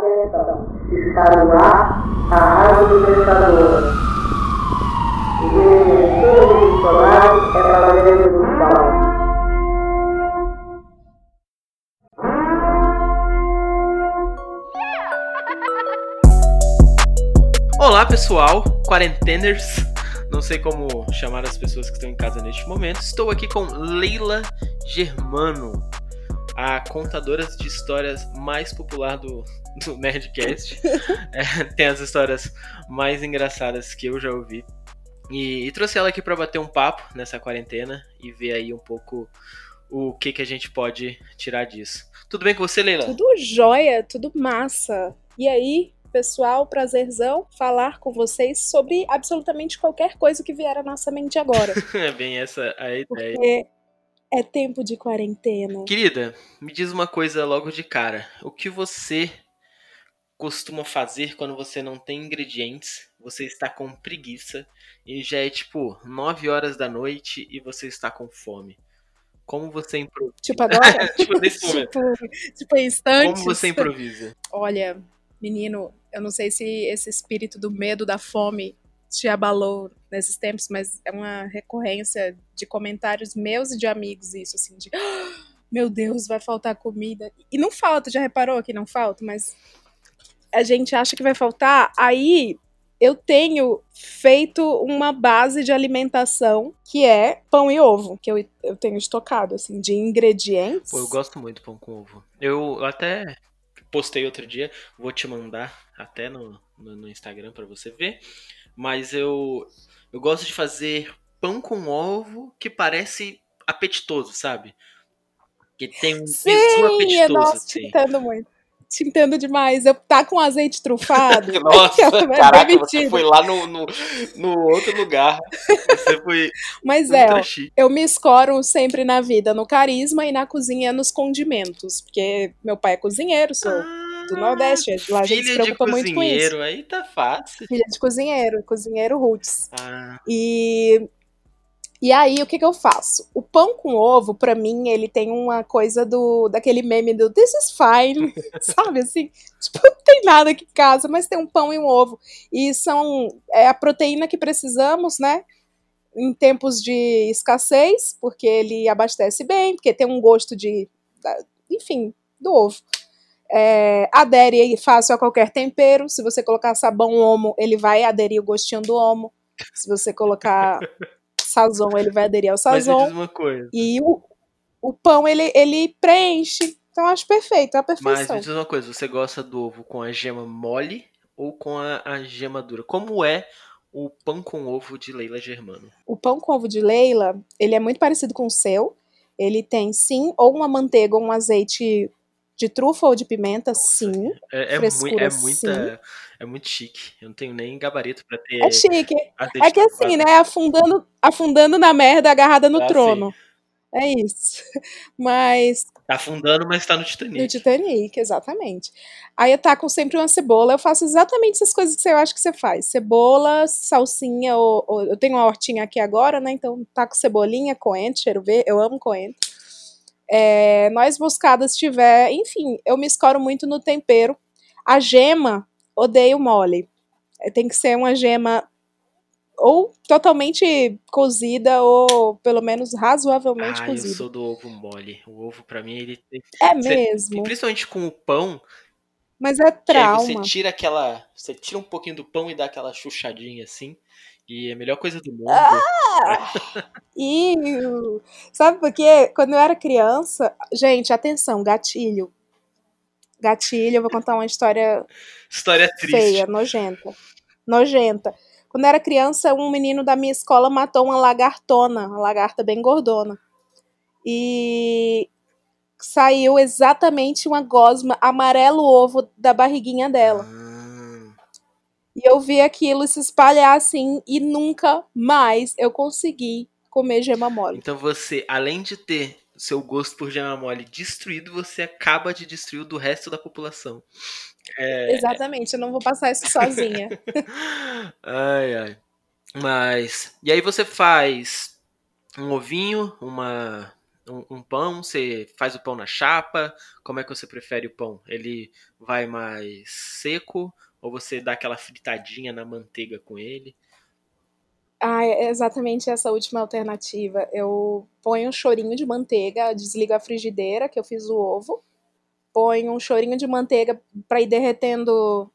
Está no ar a Rádio Libertadora. O diretor Bolsonaro é para a revolução. Olá pessoal, quarenteners, não sei como chamar as pessoas que estão em casa neste momento. Estou aqui com Leila Germano, a contadora de histórias mais popular do, do Nerdcast. é, tem as histórias mais engraçadas que eu já ouvi. E, e trouxe ela aqui para bater um papo nessa quarentena e ver aí um pouco o que, que a gente pode tirar disso. Tudo bem com você, Leila? Tudo jóia, tudo massa. E aí, pessoal, prazerzão falar com vocês sobre absolutamente qualquer coisa que vier à nossa mente agora. é bem essa a ideia. Porque é tempo de quarentena. Querida, me diz uma coisa logo de cara. O que você costuma fazer quando você não tem ingredientes, você está com preguiça e já é tipo 9 horas da noite e você está com fome? Como você improvisa? Tipo agora? tipo nesse momento. tipo, tipo instantes. Como você improvisa? Olha, menino, eu não sei se esse espírito do medo da fome te abalou nesses tempos, mas é uma recorrência de comentários meus e de amigos isso, assim, de "Ah, meu Deus, vai faltar comida. E não falta, já reparou que não falta, mas a gente acha que vai faltar, aí eu tenho feito uma base de alimentação que é pão e ovo, que eu, eu tenho estocado, assim, de ingredientes. Pô, eu gosto muito de pão com ovo. Eu até postei outro dia, vou te mandar até no, no, no Instagram para você ver. Mas eu, eu gosto de fazer pão com ovo que parece apetitoso, sabe? Que tem um Sim, é, apetitoso, nossa, te assim. muito. Te entendo demais. Eu tá com azeite trufado. Nossa, vai caraca, demitido. você foi lá no, no, no outro lugar. Você foi Mas é, eu me escoro sempre na vida, no carisma e na cozinha, nos condimentos. Porque meu pai é cozinheiro, sou do Nordeste. Lá a gente se Ah, Filha de preocupa muito com isso. cozinheiro, aí tá fácil. Filha de cozinheiro, cozinheiro roots. Ah, E, e aí, o que, que eu faço? O pão com ovo, pra mim, ele tem uma coisa do daquele meme do This is fine, sabe assim? Tipo, não tem nada aqui em casa, mas tem um pão e um ovo. E são é a proteína que precisamos, né? Em tempos de escassez, porque ele abastece bem, porque tem um gosto de. Enfim, do ovo. É, adere fácil a qualquer tempero. Se você colocar sabão homo, ele vai aderir o gostinho do homo. Se você colocar sazon, ele vai aderir ao mas me diz sazon. uma coisa. E o, o pão, ele, ele preenche. Então, eu acho perfeito, é a Mas perfeição. me diz uma coisa, você gosta do ovo com a gema mole ou com a, a gema dura? Como é o pão com ovo de Leila Germano? O pão com ovo de Leila, ele é muito parecido com o seu. Ele tem, sim, ou uma manteiga ou um azeite de trufa ou de pimenta, sim. É, é, Frescura, é muita, é muito chique. Eu não tenho nem gabarito pra ter É chique. É que assim, né? Afundando, afundando na merda, agarrada no Ah, trono. É isso. Mas Tá afundando, mas tá no Titanic. no Titanic, exatamente. Aí eu taco sempre uma cebola. Eu faço exatamente essas coisas que você acha que você faz. Cebola, salsinha, ou, ou- eu tenho uma hortinha aqui agora, né? Então taco cebolinha, coentro, cheiro verde. Eu amo coentro. É, moscada se tiver. Enfim, eu me escoro muito no tempero. A gema, odeio mole. É, Tem que ser uma gema ou totalmente cozida ou pelo menos razoavelmente Ah, eu cozida. sou do ovo mole. O ovo, pra mim, ele tem. É Cê- mesmo. Principalmente com o pão, Mas é aí você trauma. tira aquela. Você tira um pouquinho do pão e dá aquela chuchadinha assim. E é a melhor coisa do mundo. Ah! Sabe por quê? Quando eu era criança, gente, atenção, gatilho. Gatilho, eu vou contar uma história História triste. feia, nojenta. Nojenta. Quando eu era criança, um menino da minha escola matou uma lagartona, uma lagarta bem gordona. E saiu exatamente uma gosma amarelo ovo da barriguinha dela. Ah, E eu vi aquilo se espalhar assim e nunca mais eu consegui comer gema mole. então você, além de ter seu gosto por gema mole destruído, você acaba de destruir o do resto da população. É, Exatamente, eu não vou passar isso sozinha. ai, ai. Mas. E aí você faz um ovinho, uma. um, um pão, você faz o pão na chapa. Como é que você prefere o pão? Ele vai mais seco ou você dá aquela fritadinha na manteiga com ele? Ah, é exatamente essa última alternativa. Eu ponho um chorinho de manteiga, desligo a frigideira, que eu fiz o ovo, ponho um chorinho de manteiga para ir derretendo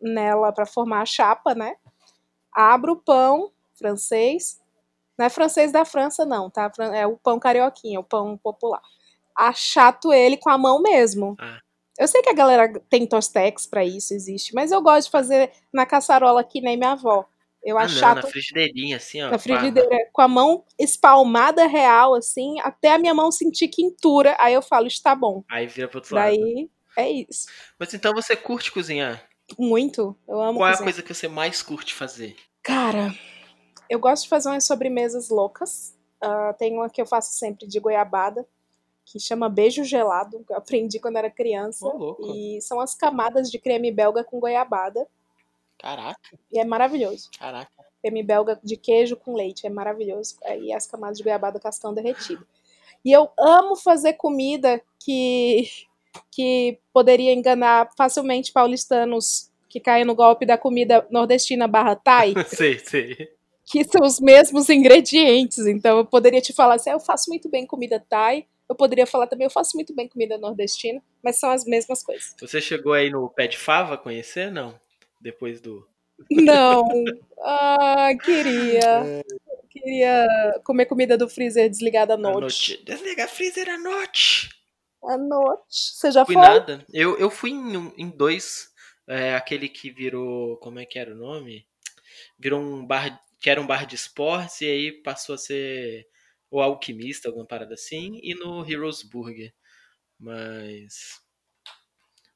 nela para formar a chapa, né? Abro o pão francês, não é francês da França não, tá? É o pão carioquinha, o pão popular. Achato ele com a mão mesmo. Ah. Eu sei que a galera tem tostex para isso, existe, mas eu gosto de fazer na caçarola que nem minha avó. Eu Ah, achato não, na frigideirinha, assim, ó. na pá. frigideira com a mão espalmada real, assim, até a minha mão sentir quintura. Aí eu falo, está bom. Aí vira pro outro lado. Daí é isso. Mas então você curte cozinhar? Muito. Eu amo Qual é a cozinhar. coisa que você mais curte fazer? Cara, eu gosto de fazer umas sobremesas loucas. Ah, tem uma que eu faço sempre de goiabada, que chama beijo gelado. que Eu aprendi quando era criança. Louco. E são as camadas de creme belga com goiabada. Caraca, E é maravilhoso. caraca. creme belga de queijo com leite, é maravilhoso. E as camadas de goiabada cascão derretido. E eu amo fazer comida que, que poderia enganar facilmente paulistanos que caem no golpe da comida nordestina barra Thai, sei, sei. que são os mesmos ingredientes. Então eu poderia te falar assim, ah, eu faço muito bem comida Thai. Eu poderia falar também, eu faço muito bem comida nordestina, mas são as mesmas coisas. Você chegou aí no Pé de Fava conhecer? Não. Depois do. Não. Ah, queria. Queria comer comida do freezer desligada à à noite. Desliga a freezer à noite. À noite. Você já Fui foi? nada. Eu, eu fui em, em dois. É, aquele que virou. Como é que era o nome? Virou um bar. Que era um bar de esportes e aí passou a ser o Alquimista, alguma parada assim. E no Heroes Burger. Mas.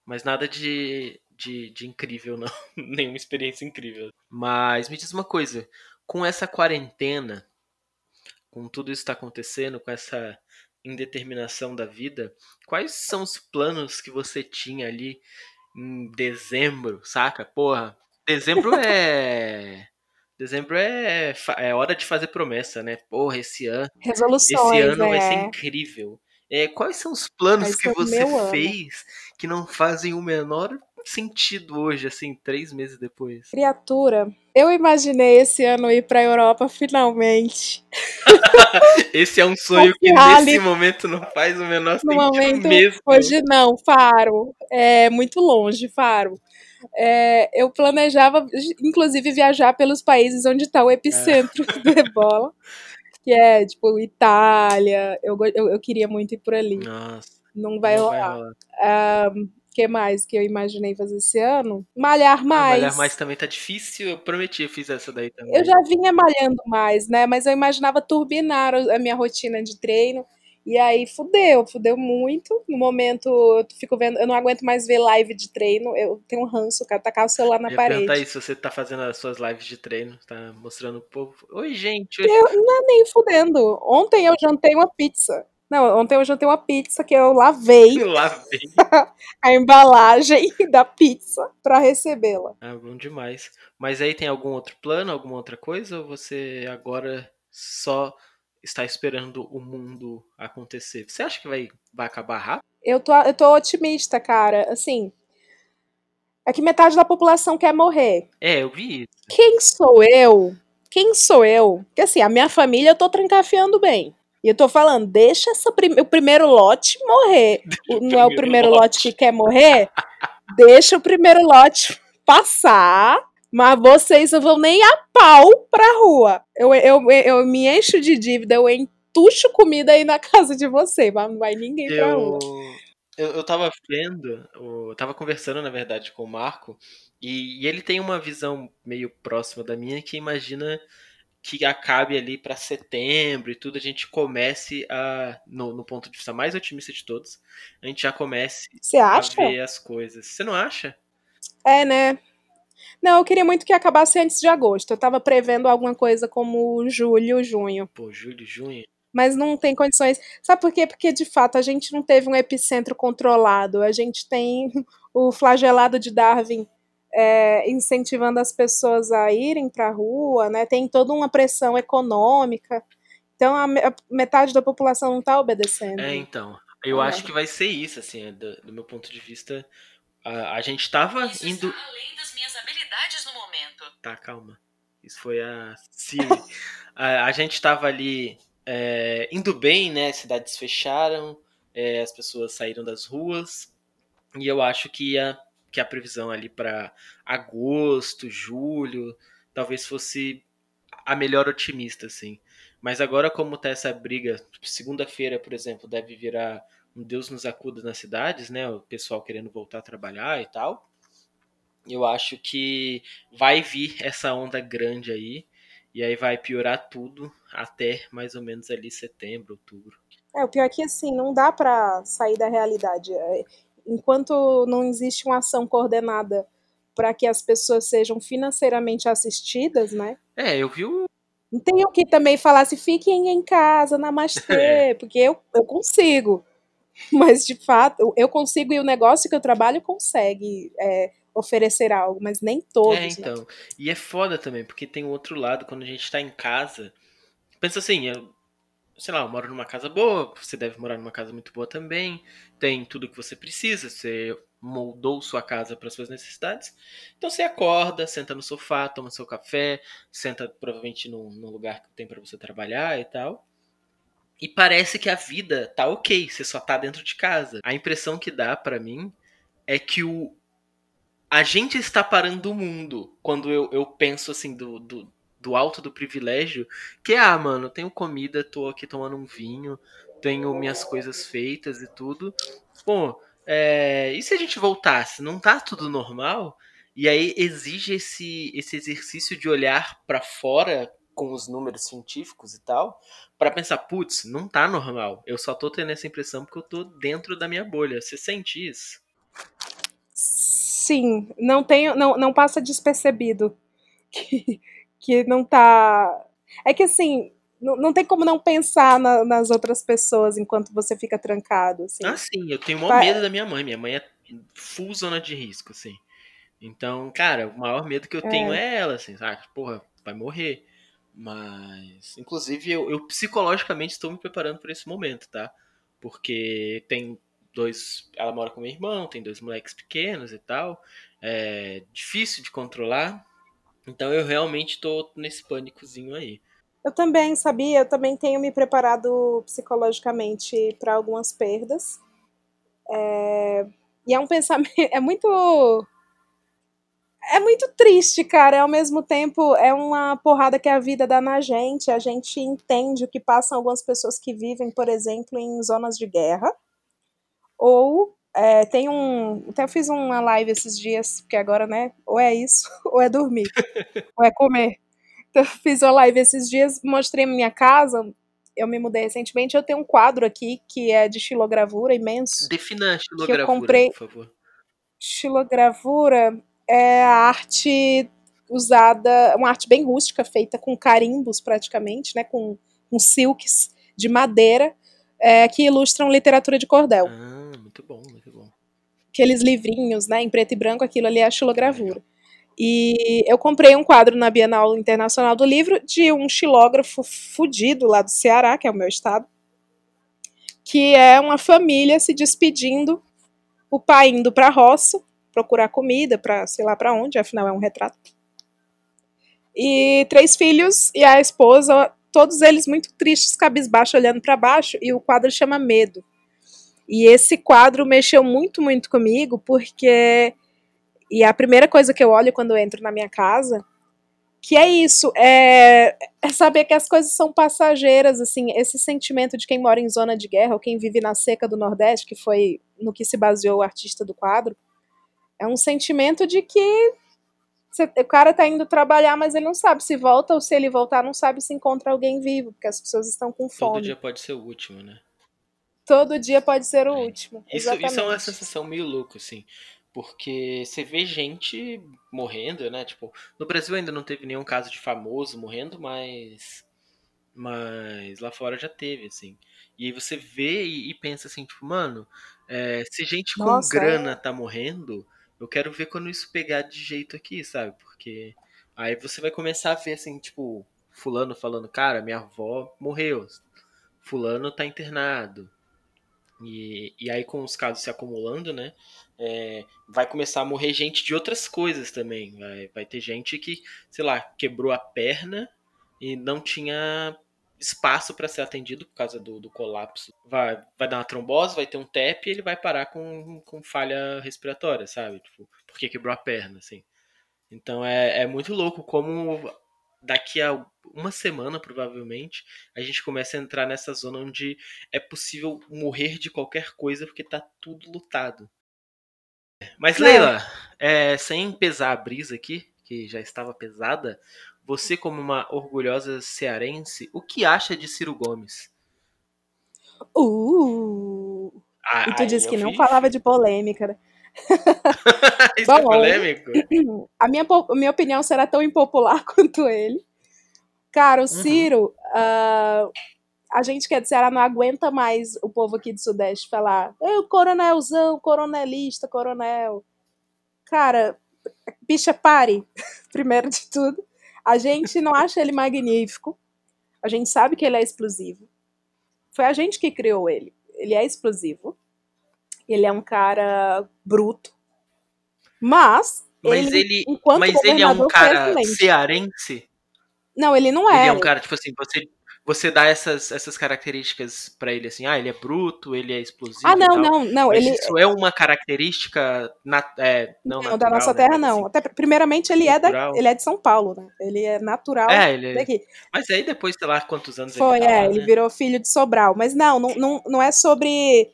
Mas nada de, de, de incrível, não. Nenhuma experiência incrível. Mas me diz uma coisa. Com essa quarentena, com tudo isso que está acontecendo, com essa indeterminação da vida, quais são os planos que você tinha ali em dezembro, saca? Porra, dezembro é. Dezembro é, é hora de fazer promessa, né? Porra, esse ano, Resoluções, esse ano vai ser é. incrível. É, quais são os planos que você meu ano. fez que não fazem o menor sentido hoje, assim, três meses depois? Criatura, eu imaginei esse ano ir pra Europa finalmente. Esse é um sonho que nesse momento não faz o menor No sentido momento, mesmo. hoje não, Faro. É muito longe, Faro. É, eu planejava, inclusive, viajar pelos países onde está o epicentro do ebola, que é, tipo, Itália. Eu, eu, eu queria muito ir por ali. Nossa, Não vai não rolar. rolar. O que mais que eu imaginei fazer esse ano? Malhar Ah, mais. malhar mais também tá difícil. Eu prometi, eu fiz essa daí também. Eu já vinha malhando mais, né? Mas eu imaginava turbinar a minha rotina de treino. E aí fudeu, fudeu muito. No momento, eu fico vendo, eu não aguento mais ver live de treino. Eu tenho um ranço, cara, tacar o celular na Eu ia perguntar parede. isso, você tá fazendo as suas lives de treino, tá mostrando o povo. Oi, gente. Eu não é nem fudendo. Ontem eu jantei uma pizza. Não, ontem eu jantei uma pizza que eu lavei Eu lavei. a embalagem da pizza pra recebê-la. Ah, bom demais. Mas aí tem algum outro plano, alguma outra coisa? Ou você agora só está esperando o mundo acontecer? Você acha que vai, vai acabar rápido? Eu tô, eu tô otimista, cara. Assim, é que metade da população quer morrer. É, eu vi isso. Quem sou eu? Quem sou eu? Porque assim, a minha família eu tô trancafiando bem. E eu tô falando, deixa prim- o primeiro lote morrer. O- não é o primeiro primeiro lote. lote que quer morrer? Deixa o primeiro lote passar, mas vocês não vão nem a pau pra rua. Eu, eu, eu me encho de dívida, eu entucho comida aí na casa de você, mas não vai ninguém pra Eu, rua. eu, eu tava vendo, eu tava conversando, na verdade, com o Marco, e, e ele tem uma visão meio próxima da minha que imagina que acabe ali pra setembro e tudo, a gente comece a, no, no ponto de vista mais otimista de todos, a gente já comece Você a acha? ver as coisas. Você não acha? É, né? Não, eu queria muito que acabasse antes de agosto. Eu tava prevendo alguma coisa como julho, junho. Pô, julho, junho. Mas não tem condições. Sabe por quê? Porque, de fato, a gente não teve um epicentro controlado. A gente tem o flagelado de Darwin é, incentivando as pessoas a irem para a rua, né? Tem toda uma pressão econômica. Então a, metade da população não está obedecendo. É, então. Eu É. acho que vai ser isso, assim, é, do, do meu ponto de vista. A, a gente tava Isso indo. está além das minhas habilidades no momento. Tá, calma. Isso foi a Siri. a, a gente tava ali é, indo bem, né? Cidades fecharam, é, as pessoas saíram das ruas. E eu acho que a, que a previsão ali para agosto, julho, talvez fosse a melhor otimista, assim. Mas agora, como tá essa briga, tipo, segunda-feira, por exemplo, deve virar um Deus nos acuda nas cidades, né? O pessoal querendo voltar a trabalhar e tal. Eu acho que vai vir essa onda grande aí. E aí vai piorar tudo até mais ou menos ali setembro, outubro. É, o pior é que assim, não dá pra sair da realidade. É, Enquanto não existe uma ação coordenada para que as pessoas sejam financeiramente assistidas, né? É, eu vi o. Não tem o que também falar se fiquem em casa, namastê, porque eu, eu consigo. Mas, de fato, eu consigo e o negócio que eu trabalho consegue é, oferecer algo, mas nem todos. É, né? então. E é foda também, porque tem o outro lado, quando a gente tá em casa. Pensa assim, eu, sei lá, eu moro numa casa boa, você deve morar numa casa muito boa também. Tem tudo que você precisa, você moldou sua casa para suas necessidades. Então você acorda, senta no sofá, toma seu café, senta provavelmente num, num lugar que tem para você trabalhar e tal. E parece que a vida tá ok, você só tá dentro de casa. A impressão que dá para mim é que o a gente está parando o mundo quando eu, eu penso assim do, do, do alto do privilégio, que ah, mano, tenho comida, tô aqui tomando um vinho, tenho minhas coisas feitas e tudo. Pô, é, e se a gente voltasse? Não tá tudo normal? E aí exige esse, esse exercício de olhar para fora com os números científicos e tal, para pensar, putz, não tá normal. Eu só tô tendo essa impressão porque eu tô dentro da minha bolha. Você sente isso? Sim, não tem, não, não passa despercebido que, que não tá. É que assim, não, não tem como não pensar na- nas outras pessoas enquanto você fica trancado. Assim. Ah, sim, eu tenho o maior medo da minha mãe. Minha mãe é full zona de risco, assim. Então, cara, o maior medo que eu tenho é ela, assim, sabe? Porra, vai morrer. Mas, inclusive, eu, eu psicologicamente estou me preparando para esse momento, tá? Porque tem dois. Ela mora com meu irmão, tem dois moleques pequenos e tal. É difícil de controlar. Então eu realmente tô nesse pânicozinho aí. Eu também sabia, eu também tenho me preparado psicologicamente para algumas perdas. É, E é um pensamento. É muito. É muito triste, cara. Ao mesmo tempo, é uma porrada que a vida dá na gente. A gente entende o que passam algumas pessoas que vivem, por exemplo, em zonas de guerra. Ou é, tem um. Até eu fiz uma live esses dias, porque agora, né? Ou é isso, ou é dormir, ou é comer. Então, eu fiz uma live esses dias, mostrei minha casa. Eu me mudei recentemente. Eu tenho um quadro aqui que é de xilogravura imenso. Defina a xilogravura, comprei- por favor. Xilogravura é a arte usada, uma arte bem rústica, feita com carimbos praticamente, né? Com, com silks de madeira, é, que ilustram literatura de cordel. Ah, muito bom, muito bom. aqueles livrinhos, né, em preto e branco, aquilo ali é a xilogravura. E eu comprei um quadro na Bienal Internacional do Livro de um xilógrafo fudido lá do Ceará, que é o meu estado, que é uma família se despedindo, o pai indo para a roça procurar comida para sei lá para onde, afinal é um retrato. E três filhos e a esposa, todos eles muito tristes, cabisbaixo, olhando para baixo, e o quadro chama Medo. E esse quadro mexeu muito, muito comigo, porque. E a primeira coisa que eu olho quando eu entro na minha casa, que é isso, é, é saber que as coisas são passageiras, assim, esse sentimento de quem mora em zona de guerra, ou quem vive na seca do Nordeste, que foi no que se baseou o artista do quadro, é um sentimento de que o cara tá indo trabalhar, mas ele não sabe se volta, ou se ele voltar, não sabe se encontra alguém vivo, porque as pessoas estão com Todo fome. dia pode ser o último, né? Todo dia pode ser o É. último. Isso, isso é uma sensação meio louca, assim. Porque você vê gente morrendo, né? Tipo, no Brasil ainda não teve nenhum caso de famoso morrendo, mas. Mas lá fora já teve, assim. E aí você vê e, e pensa assim, tipo, mano, é, se gente com Nossa, grana é. tá morrendo, eu quero ver quando isso pegar de jeito aqui, sabe? Porque aí você vai começar a ver, assim, tipo, fulano falando, cara, minha avó morreu, fulano tá internado. E, e aí com os casos se acumulando, né, é, vai começar a morrer gente de outras coisas também. Vai, vai ter gente que, sei lá, quebrou a perna e não tinha espaço para ser atendido por causa do, do, colapso. Vai, vai dar uma trombose, vai ter um TEP e ele vai parar com, com falha respiratória, sabe? Tipo, porque quebrou a perna, assim. Então é, é muito louco como daqui a uma semana, provavelmente, a gente começa a entrar nessa zona onde é possível morrer de qualquer coisa porque tá tudo lutado. Mas, Leila, é, sem pesar a brisa aqui, que já estava pesada, você, como uma orgulhosa cearense, o que acha de Ciro Gomes? Uh! Ah, e tu disse que não falava de polêmica. né? Isso é Bom, polêmico? A minha, a minha opinião será tão impopular quanto ele. Cara, o Ciro, ah, a gente que é de Ceará não aguenta mais o povo aqui do Sudeste falar "É, o coronelzão, coronelista, coronel. Cara, bicha, pare, primeiro de tudo. A gente não acha ele magnífico. A gente sabe que ele é explosivo. Foi a gente que criou ele. Ele é explosivo. Ele é um cara bruto. Mas, Mas ele, ele, enquanto mas ele é um cara cearense? Não, ele não é. Ele é um cara, tipo assim, você, você dá essas, essas características pra ele, assim, ah, ele é bruto, ele é explosivo Ah, não, não, não. Mas Ele, isso é uma característica nat é, não, não, natural, da nossa né, terra, mas, não. Até, primeiramente, ele é, da, ele é de São Paulo, né? Ele é natural É, ele, daqui. mas aí depois, sei lá, quantos anos Foi, ele tá é, lá, ele né? virou filho de Sobral. Mas não, não, não, não é sobre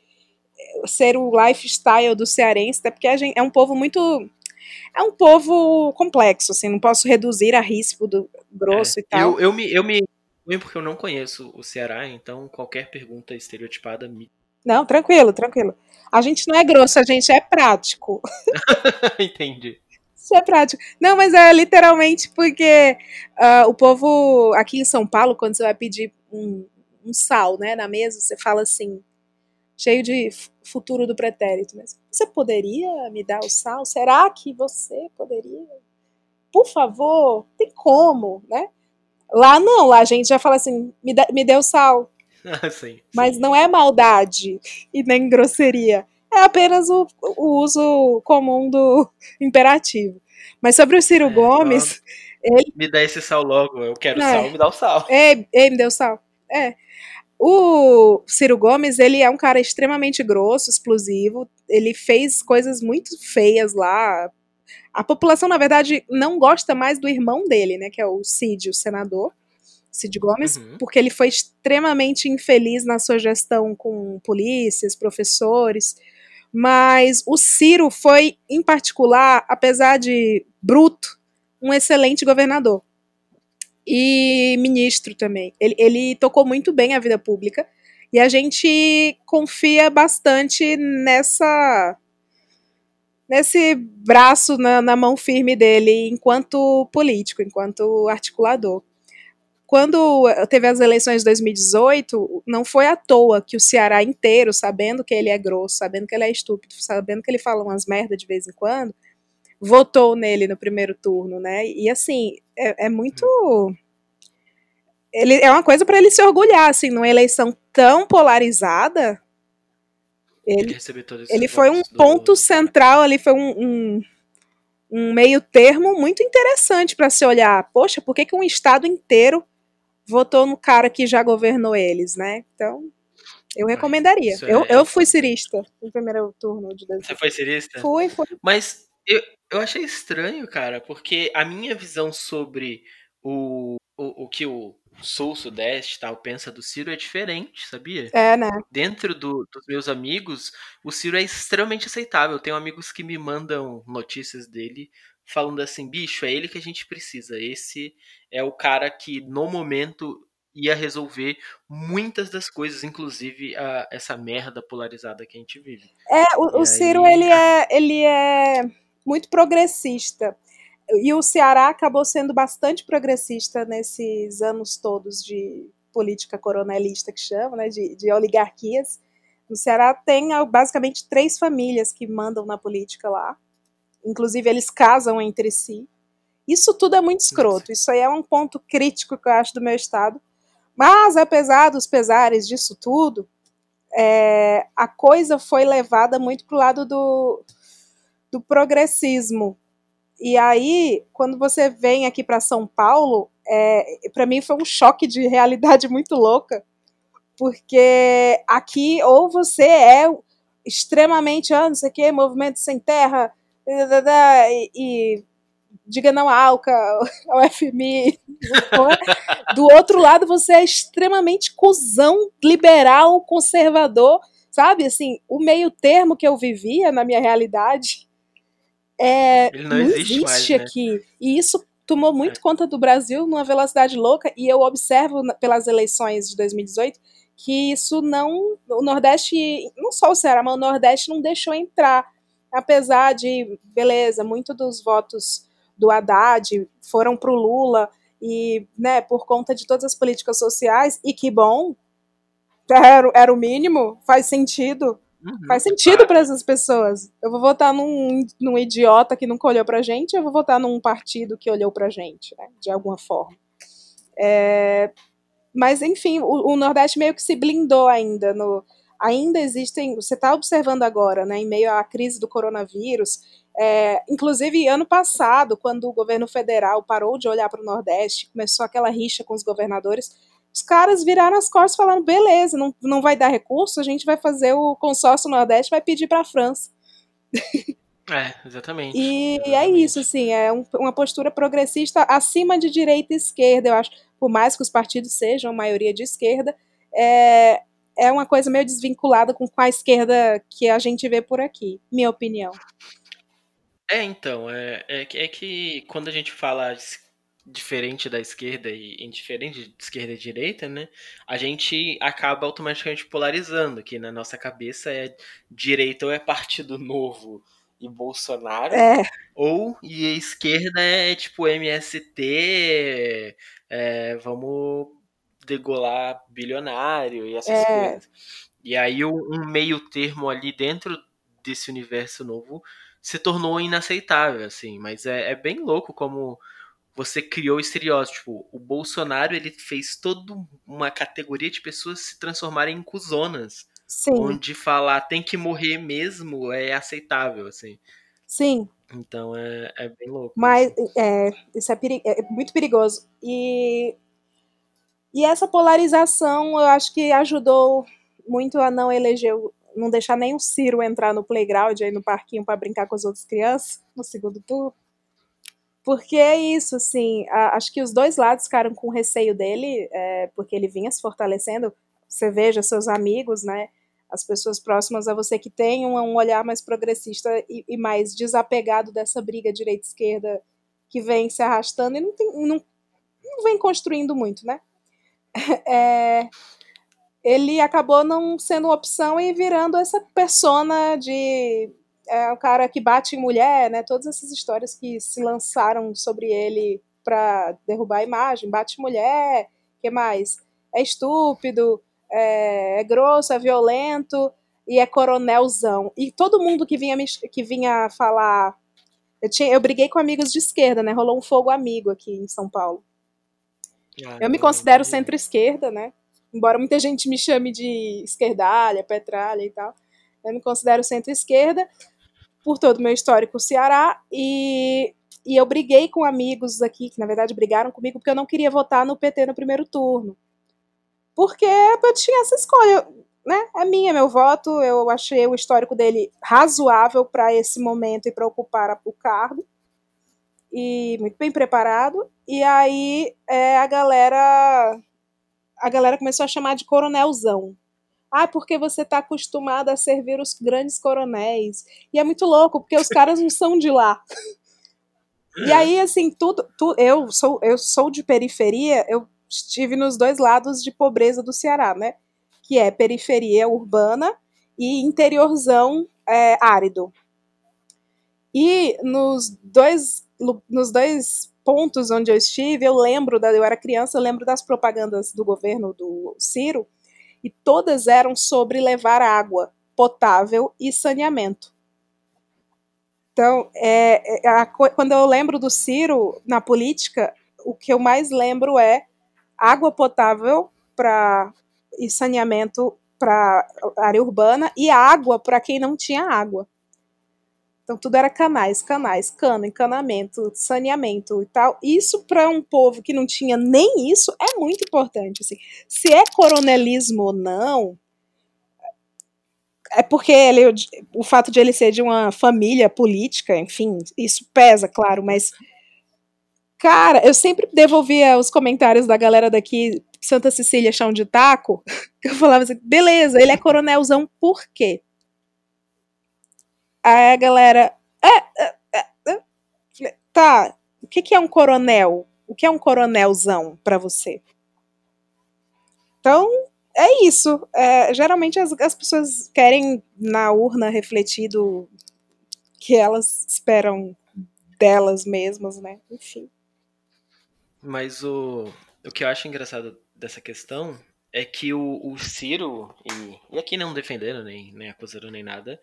ser o lifestyle do cearense, até porque a gente é um povo muito. É um povo complexo, assim, não posso reduzir a risco do grosso e tal. É, Eu, eu me, eu me, eu, porque eu não conheço o Ceará, então qualquer pergunta estereotipada me Não, tranquilo, tranquilo. A gente não é grosso, a gente é prático. entendi. Isso é prático. Não, mas é literalmente porque ah, o povo aqui em São Paulo, quando você vai pedir um, um sal né, na mesa, você fala assim, cheio de futuro do pretérito. Mas você poderia me dar o sal? Será que você poderia? Por favor, tem como, né? Lá não, lá a gente já fala assim, me, dá- me o sal. Ah, sim, Mas sim. não é maldade e nem grosseria. É apenas o, o uso comum do imperativo. Mas sobre o Ciro É, Gomes, Me dá esse sal logo, eu quero É. sal, me dá o sal. ei, ei, me deu sal. É. O Ciro Gomes, ele é um cara extremamente grosso, explosivo. Ele fez coisas muito feias lá. A população, na verdade, não gosta mais do irmão dele, né? Que é o Cid, o senador. Cid Gomes, Uhum. porque ele foi extremamente infeliz na sua gestão com polícias, professores. Mas o Ciro foi, em particular, apesar de bruto, um excelente governador. E ministro também. Ele, ele tocou muito bem a vida pública. E a gente confia bastante nessa. Nesse braço na, na mão firme dele enquanto político, enquanto articulador quando teve as eleições de 2018, não foi à toa que o Ceará inteiro, sabendo que ele é grosso, sabendo que ele é estúpido, sabendo que ele fala umas merda de vez em quando, votou nele no primeiro turno, né? E assim, é, é muito. Ele, é uma coisa para ele se orgulhar, assim, numa eleição tão polarizada. Ele Ele, foi um do- ponto central ali, foi um, um, um meio termo muito interessante para se olhar. Poxa, por que, que um estado inteiro votou no cara que já governou eles, né? Então, eu recomendaria. é eu, eu fui cirista no primeiro turno de 2000. Você foi cirista? Fui, fui. Mas eu, eu achei estranho, cara, porque a minha visão sobre o, o, o que o Sul-Sudeste e tal pensa do Ciro é diferente, sabia? É, né? Dentro do- dos meus amigos, o Ciro é extremamente aceitável. Eu tenho amigos que me mandam notícias dele falando assim, bicho, é ele que a gente precisa. Esse é o cara que no momento ia resolver muitas das coisas, inclusive a- essa merda polarizada que a gente vive. É, o, o Ciro, aí- ele é, ele é muito progressista. E o Ceará acabou sendo bastante progressista nesses anos todos de política coronelista, que chama, né, de, de oligarquias. No Ceará tem ah, basicamente três famílias que mandam na política lá. Inclusive, eles casam entre si. Isso tudo é muito escroto. Isso aí é um ponto crítico que eu acho do meu estado. Mas, apesar dos pesares disso tudo, é, a coisa foi levada muito para o lado do, do progressismo. E aí, quando você vem aqui para São Paulo, é, para mim foi um choque de realidade muito louca, porque aqui ou você é extremamente, ah, não sei o quê, movimento sem terra, e, e diga não à ALCA, ao FMI. Do outro lado, você é extremamente cuzão, liberal, conservador, sabe? Assim, o meio termo que eu vivia na minha realidade é, Ele não não existe existe mais, né? aqui. E isso tomou muito conta do Brasil numa velocidade louca, e eu observo pelas eleições de 2018 que isso não. O Nordeste, não só o Ceará, mas o Nordeste não deixou entrar. Apesar de, beleza, muito dos votos do Haddad foram para o Lula, e né, por conta de todas as políticas sociais, e que bom, era, era o mínimo, faz sentido. Uhum, Faz sentido para essas pessoas. Eu vou votar num, num idiota que nunca olhou pra gente, eu vou votar num partido que olhou pra gente, né, de alguma forma. É, mas, enfim, o, o Nordeste meio que se blindou ainda. No, ainda existem. Você está observando agora, né, em meio à crise do coronavírus. é, inclusive, ano passado, quando o governo federal parou de olhar para o Nordeste, começou aquela rixa com os governadores, os caras viraram as costas falando: beleza, não, não vai dar recurso, a gente vai fazer o consórcio Nordeste, vai pedir para a França. É, exatamente. E é exatamente. isso, assim, é um- uma postura progressista acima de direita e esquerda, eu acho. Por mais que os partidos sejam maioria de esquerda, é, é uma coisa meio desvinculada com a esquerda que a gente vê por aqui, minha opinião. É, então, é, é, que- é que quando a gente fala diferente da esquerda e indiferente de esquerda e direita, né, a gente acaba automaticamente polarizando, que na nossa cabeça é direita ou é Partido Novo e Bolsonaro, É, ou e a esquerda é tipo MST, é, vamos degolar bilionário e essas É. coisas. E aí um, meio termo ali dentro desse universo novo se tornou inaceitável, assim. Mas é, é bem louco como você criou estereótipo. Tipo, O Bolsonaro ele fez toda uma categoria de pessoas se transformarem em cuzonas. sim, Onde falar tem que morrer mesmo é aceitável, assim. sim. Então é, é bem louco. Mas isso. é, isso é, peri- é muito perigoso. E, e essa polarização eu acho que ajudou muito a não eleger, o- não deixar nem o Ciro entrar no playground aí no parquinho para brincar com as outras crianças no segundo turno. Porque é isso, assim, a- acho que os dois lados ficaram com receio dele, é, porque ele vinha se fortalecendo. Você veja seus amigos, né? As pessoas próximas a você que têm um, um olhar mais progressista e, e mais desapegado dessa briga direita-esquerda que vem se arrastando e não, tem, não, não vem construindo muito, né? É, ele acabou não sendo opção e virando essa persona de é, um cara que bate em mulher, né? Todas essas histórias que se lançaram sobre ele para derrubar a imagem, bate em mulher, que mais? É estúpido, é, é grosso, é violento e é coronelzão. E todo mundo que vinha que vinha falar eu, tinha, eu briguei com amigos de esquerda, né? Rolou um fogo amigo aqui em São Paulo. Ah, Eu me considero centro-esquerda, né? Embora muita gente me chame de esquerdalha, petralha e tal. Eu me considero centro-esquerda por todo o meu histórico Ceará e, e eu briguei com amigos aqui, que na verdade brigaram comigo porque eu não queria votar no PT no primeiro turno. Porque eu tinha essa escolha, né? É minha, meu voto. Eu achei o histórico dele razoável para esse momento e para ocupar o cargo. E muito bem preparado. E aí é, a galera a galera começou a chamar de coronelzão. Ah, porque você tá acostumado a servir os grandes coronéis. E é muito louco, porque os caras não são de lá. E aí, assim, tudo. tu- eu, sou, eu sou de periferia, eu estive nos dois lados de pobreza do Ceará, né? Que é periferia urbana e interiorzão é, árido. E nos dois, nos dois pontos onde eu estive, eu lembro, da, eu era criança, eu lembro das propagandas do governo do Ciro, e todas eram sobre levar água potável e saneamento. Então, é, é a quando eu lembro do Ciro na política, o que eu mais lembro é água potável para e saneamento para área urbana e água para quem não tinha água. Então tudo era canais, canais, cano, encanamento, saneamento e tal. Isso para um povo que não tinha nem isso é muito importante. Assim. Se é coronelismo ou não, é porque ele, o fato de ele ser de uma família política, enfim, isso pesa, claro, mas cara, eu sempre devolvia os comentários da galera daqui, Santa Cecília, chão de taco, eu falava assim, beleza, ele é coronelzão por quê? Aí a galera, é, é, é, tá, o que, que é um coronel? O que é um coronelzão pra você? Então, é isso. É, geralmente as, as pessoas querem na urna refletido que elas esperam delas mesmas, né? Enfim. Mas o, o que eu acho engraçado dessa questão é que o, o Ciro, e, e aqui não defendendo, nem, nem acusando nem nada,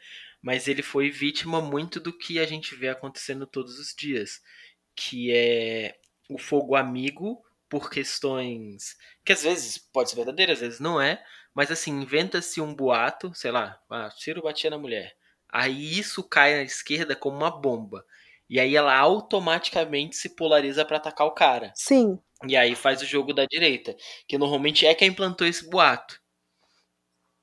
mas ele foi vítima muito do que a gente vê acontecendo todos os dias, que é o fogo amigo por questões que às vezes pode ser verdadeira, às vezes não é, mas assim, inventa-se um boato, sei lá, ah, Ciro batia na mulher. Aí isso cai na esquerda como uma bomba. E aí ela automaticamente se polariza para atacar o cara. Sim. E aí faz o jogo da direita, que normalmente é quem implantou esse boato.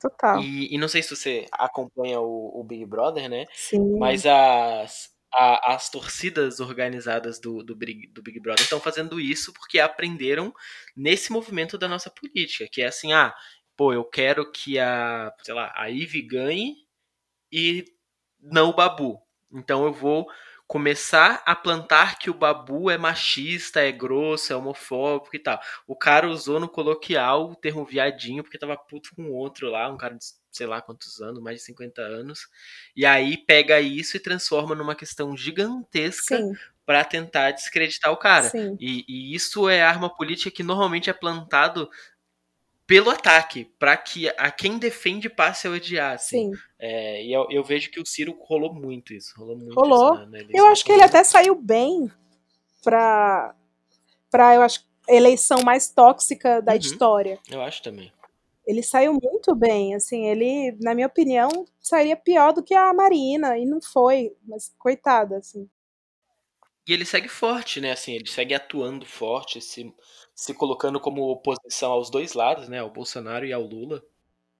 Total. E, e não sei se você acompanha o, o Big Brother, né? Sim. Mas as, a- as torcidas organizadas do, do, Big, do Big Brother estão fazendo isso porque aprenderam nesse movimento da nossa política, que é assim, ah, pô, eu quero que a, sei lá, a Ivy ganhe e não o Babu. Então eu vou começar a plantar que o Babu é machista, é grosso, é homofóbico e tal. O cara usou no coloquial o termo viadinho porque tava puto com outro lá, um cara de sei lá quantos anos, mais de 50 anos. E aí pega isso e transforma numa questão gigantesca pra tentar descreditar o cara. E, e isso é arma política que normalmente é plantado pelo ataque, pra que a quem defende passe a odiar, assim. Sim. É, e eu, eu vejo que o Ciro rolou muito isso. Rolou muito Rolou. isso eleição. Eu acho que ele até saiu bem pra, pra eu acho, eleição mais tóxica da Uhum. história. Eu acho também. Ele saiu muito bem, assim, ele, na minha opinião, sairia pior do que a Marina, e não foi, mas coitada, assim. E ele segue forte, né? Assim, ele segue atuando forte, se, se colocando como oposição aos dois lados, né? Ao Bolsonaro e ao Lula.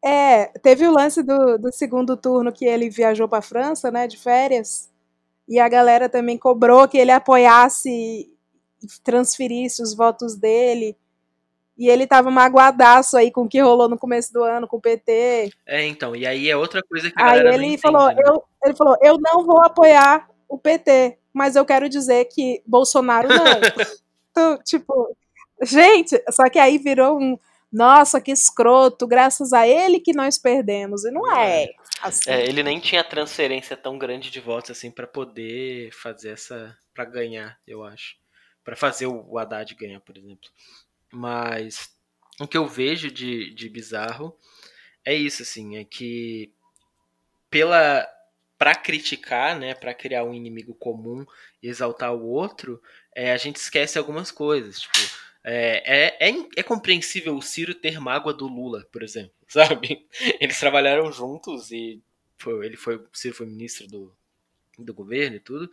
É, teve o lance do, do segundo turno que ele viajou pra França, né, de férias, e a galera também cobrou que ele apoiasse e transferisse os votos dele, e ele tava magoadaço aí com o que rolou no começo do ano com o PT. É, então, e aí é outra coisa que a Aí galera não ele entende, falou, né? eu, ele falou, eu não vou apoiar o PT, mas eu quero dizer que Bolsonaro não. então, tipo, gente, só que aí virou um, nossa, que escroto, graças a ele que nós perdemos. E não é assim. É, ele nem tinha transferência tão grande de votos assim pra poder fazer essa. Pra ganhar, eu acho. Pra fazer o Haddad ganhar, por exemplo. Mas o que eu vejo de, de bizarro é isso, assim, é que pela. Pra criticar, né, pra criar um inimigo comum e exaltar o outro, é, a gente esquece algumas coisas. Tipo, é, é, é, é compreensível o Ciro ter mágoa do Lula, por exemplo, sabe? Eles trabalharam juntos e foi, ele foi, o Ciro foi ministro do, do governo e tudo,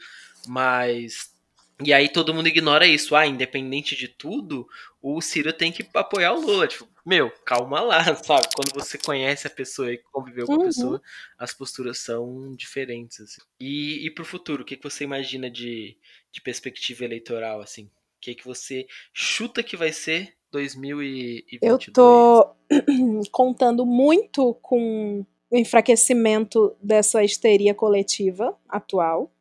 mas. E aí todo mundo ignora isso. Ah, independente de tudo, o Ciro tem que apoiar o Lula. Tipo, meu, calma lá, sabe? Quando você conhece a pessoa e conviveu com a Uhum. pessoa, as posturas são diferentes. assim. E, e pro futuro, o que, que você imagina de, de perspectiva eleitoral, assim? O que, que você chuta que vai ser 2022? Eu tô contando muito com o enfraquecimento dessa histeria coletiva atual.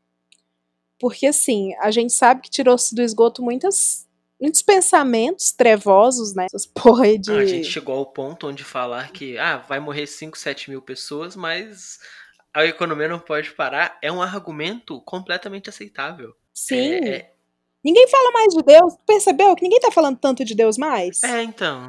Porque, assim, a gente sabe que tirou-se do esgoto muitas, muitos pensamentos trevosos, né? Essas porra de. A gente chegou ao ponto onde falar que ah, vai morrer 5, 7 mil pessoas, mas a economia não pode parar é um argumento completamente aceitável. Sim. É, é- Ninguém fala mais de Deus. Percebeu que ninguém tá falando tanto de Deus mais? é, então.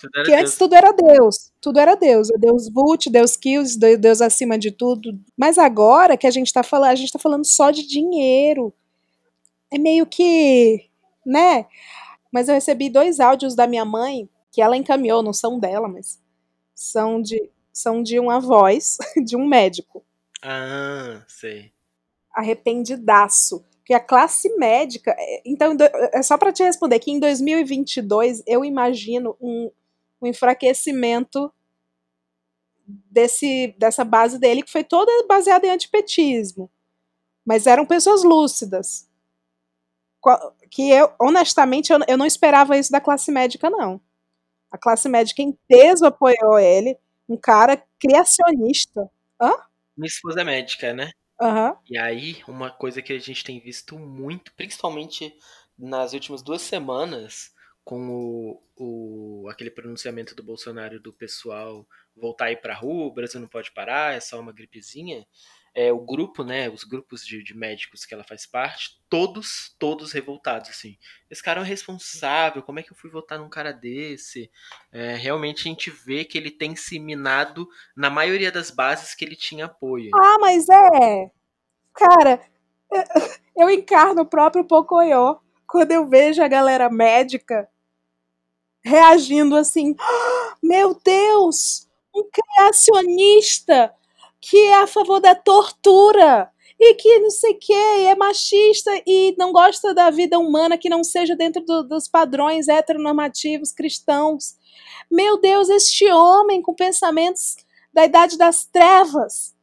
Tudo Que Deus. antes tudo era Deus. Tudo era Deus. Deus Vult, Deus Kills, De- Deus acima de tudo. Mas agora que a gente tá falando, a gente tá falando só de dinheiro. É meio que, né? Mas eu recebi dois áudios da minha mãe que ela encaminhou, não são dela, mas são de são de uma voz de um médico, Ah, sei. arrependidaço. Que a classe médica, é, então é só para te responder que em 2022 eu imagino um, um enfraquecimento desse, dessa base dele, que foi toda baseada em antipetismo. Mas eram pessoas lúcidas. Que eu, honestamente, eu, eu não esperava isso da classe médica, não. A classe médica em peso apoiou ele, um cara criacionista. Minha esposa é médica, né? Aham. E aí, uma coisa que a gente tem visto muito, principalmente nas últimas duas semanas, com o, o- aquele pronunciamento do Bolsonaro do pessoal voltar aí pra rua, o Brasil não pode parar, é só uma gripezinha. É, o grupo, né, os grupos de, de médicos que ela faz parte, todos, todos revoltados, assim. Esse cara é um responsável, como é que eu fui votar num cara desse? É, realmente a gente vê que ele tem se minado na maioria das bases que ele tinha apoio. Ah, mas é. Cara, eu encarno o próprio Pocoyo quando eu vejo a galera médica reagindo assim: "Ah, Meu Deus, um criacionista que é a favor da tortura e que não sei o que, é machista e não gosta da vida humana que não seja dentro do- dos padrões heteronormativos cristãos. Meu Deus, este homem com pensamentos da idade das trevas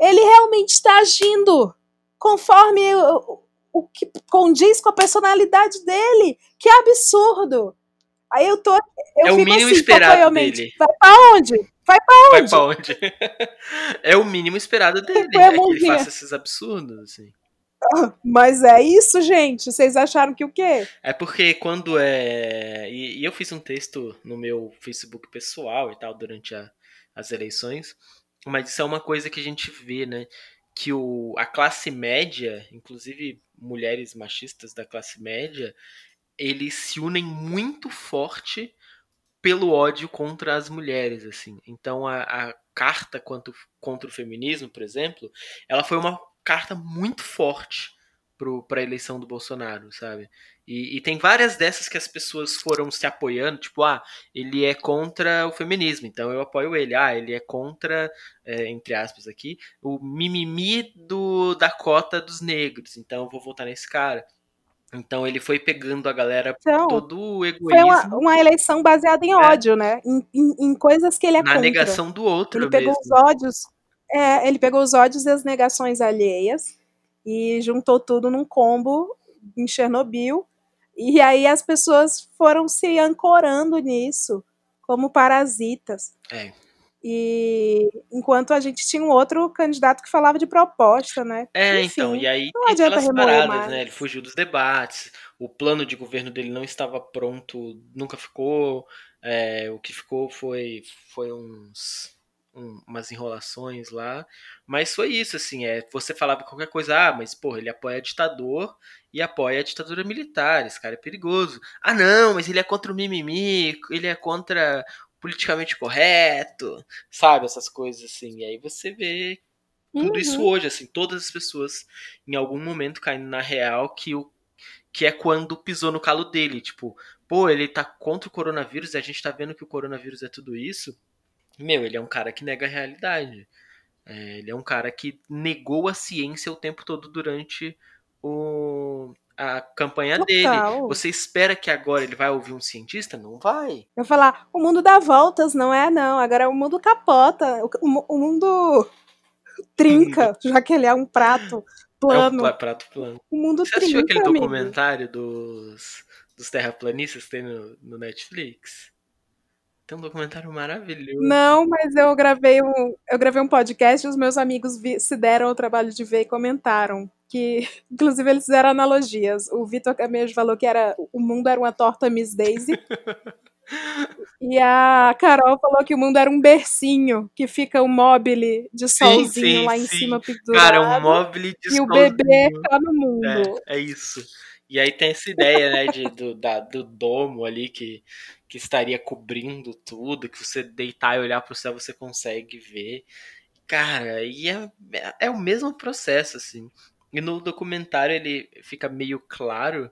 ele realmente está agindo conforme o, o que condiz com a personalidade dele. Que absurdo! Aí eu tô. Eu É o mínimo assim, esperado dele. Vai pra onde? Vai pra Vai onde? pra onde? é o mínimo esperado dele, é que ele faça esses absurdos, assim. Mas é isso, gente. Vocês acharam que o quê? É porque quando é. E, e eu fiz um texto no meu Facebook pessoal e tal durante a- as eleições, mas isso é uma coisa que a gente vê, né? Que o, a classe média, inclusive mulheres machistas da classe média, eles se unem muito forte pelo ódio contra as mulheres, assim. Então a, a carta quanto, contra o feminismo, por exemplo, ela foi uma carta muito forte para a eleição do Bolsonaro, sabe? E, e tem várias dessas que as pessoas foram se apoiando, tipo, ah, ele é contra o feminismo, então eu apoio ele. Ah, ele é contra, é, entre aspas aqui, o mimimi do, da cota dos negros, então eu vou votar nesse cara. Então ele foi pegando a galera por Então, todo o foi egoísmo uma, uma eleição baseada em ódio, né? Em, em- em coisas que ele é na contra. negação do outro Ele pegou mesmo. os ódios, é, ele pegou os ódios e as negações alheias e juntou tudo num combo em Chernobyl. E aí as pessoas foram se ancorando nisso como parasitas. É. E enquanto a gente tinha um outro candidato que falava de proposta, né? É, Enfim, então, e aí não adianta paradas, né? Ele fugiu dos debates, o plano de governo dele não estava pronto, nunca ficou. é, o que ficou foi, foi uns, um- umas enrolações lá. Mas foi isso, assim, é, você falava qualquer coisa, ah, mas porra, ele apoia ditador e apoia a ditadura militar, esse cara é perigoso. Ah, não, mas ele é contra o mimimi, ele é contra politicamente correto, sabe? Essas coisas assim. E aí você vê tudo isso Uhum. hoje, assim, todas as pessoas em algum momento caindo na real que o que é quando pisou no calo dele, tipo, pô, ele tá contra o coronavírus e a gente tá vendo que o coronavírus é tudo isso. Meu, ele é um cara que nega a realidade. É, ele é um cara que negou a ciência o tempo todo durante o, a campanha dele. Total. Você espera que agora ele vai ouvir um cientista? Não vai. Eu falar, o mundo dá voltas, não é? Não. Agora o mundo capota. O, o- mundo trinca, já que ele é um prato É um plano. prato plano. O mundo Você assistiu trinca, aquele amigo. documentário dos, dos terraplanistas que tem no, no Netflix? Tem um documentário maravilhoso. Não, mas eu gravei um, eu gravei um podcast e os meus amigos vi- se deram o trabalho de ver e comentaram. Que, inclusive, eles fizeram analogias. O Vitor Camejo falou que era, o mundo era uma torta Miss Daisy. e a Carol falou que o mundo era um bercinho, que fica o mobile de solzinho sim, lá em sim. cima pendurado. Cara, é um móvel de e o solzinho. bebê tá no mundo. É, é isso. E aí tem essa ideia, né, de, do, da, do domo ali que, que estaria cobrindo tudo, que você deitar e olhar para o céu você consegue ver. Cara, e é, é o mesmo processo, assim. E no documentário ele fica meio claro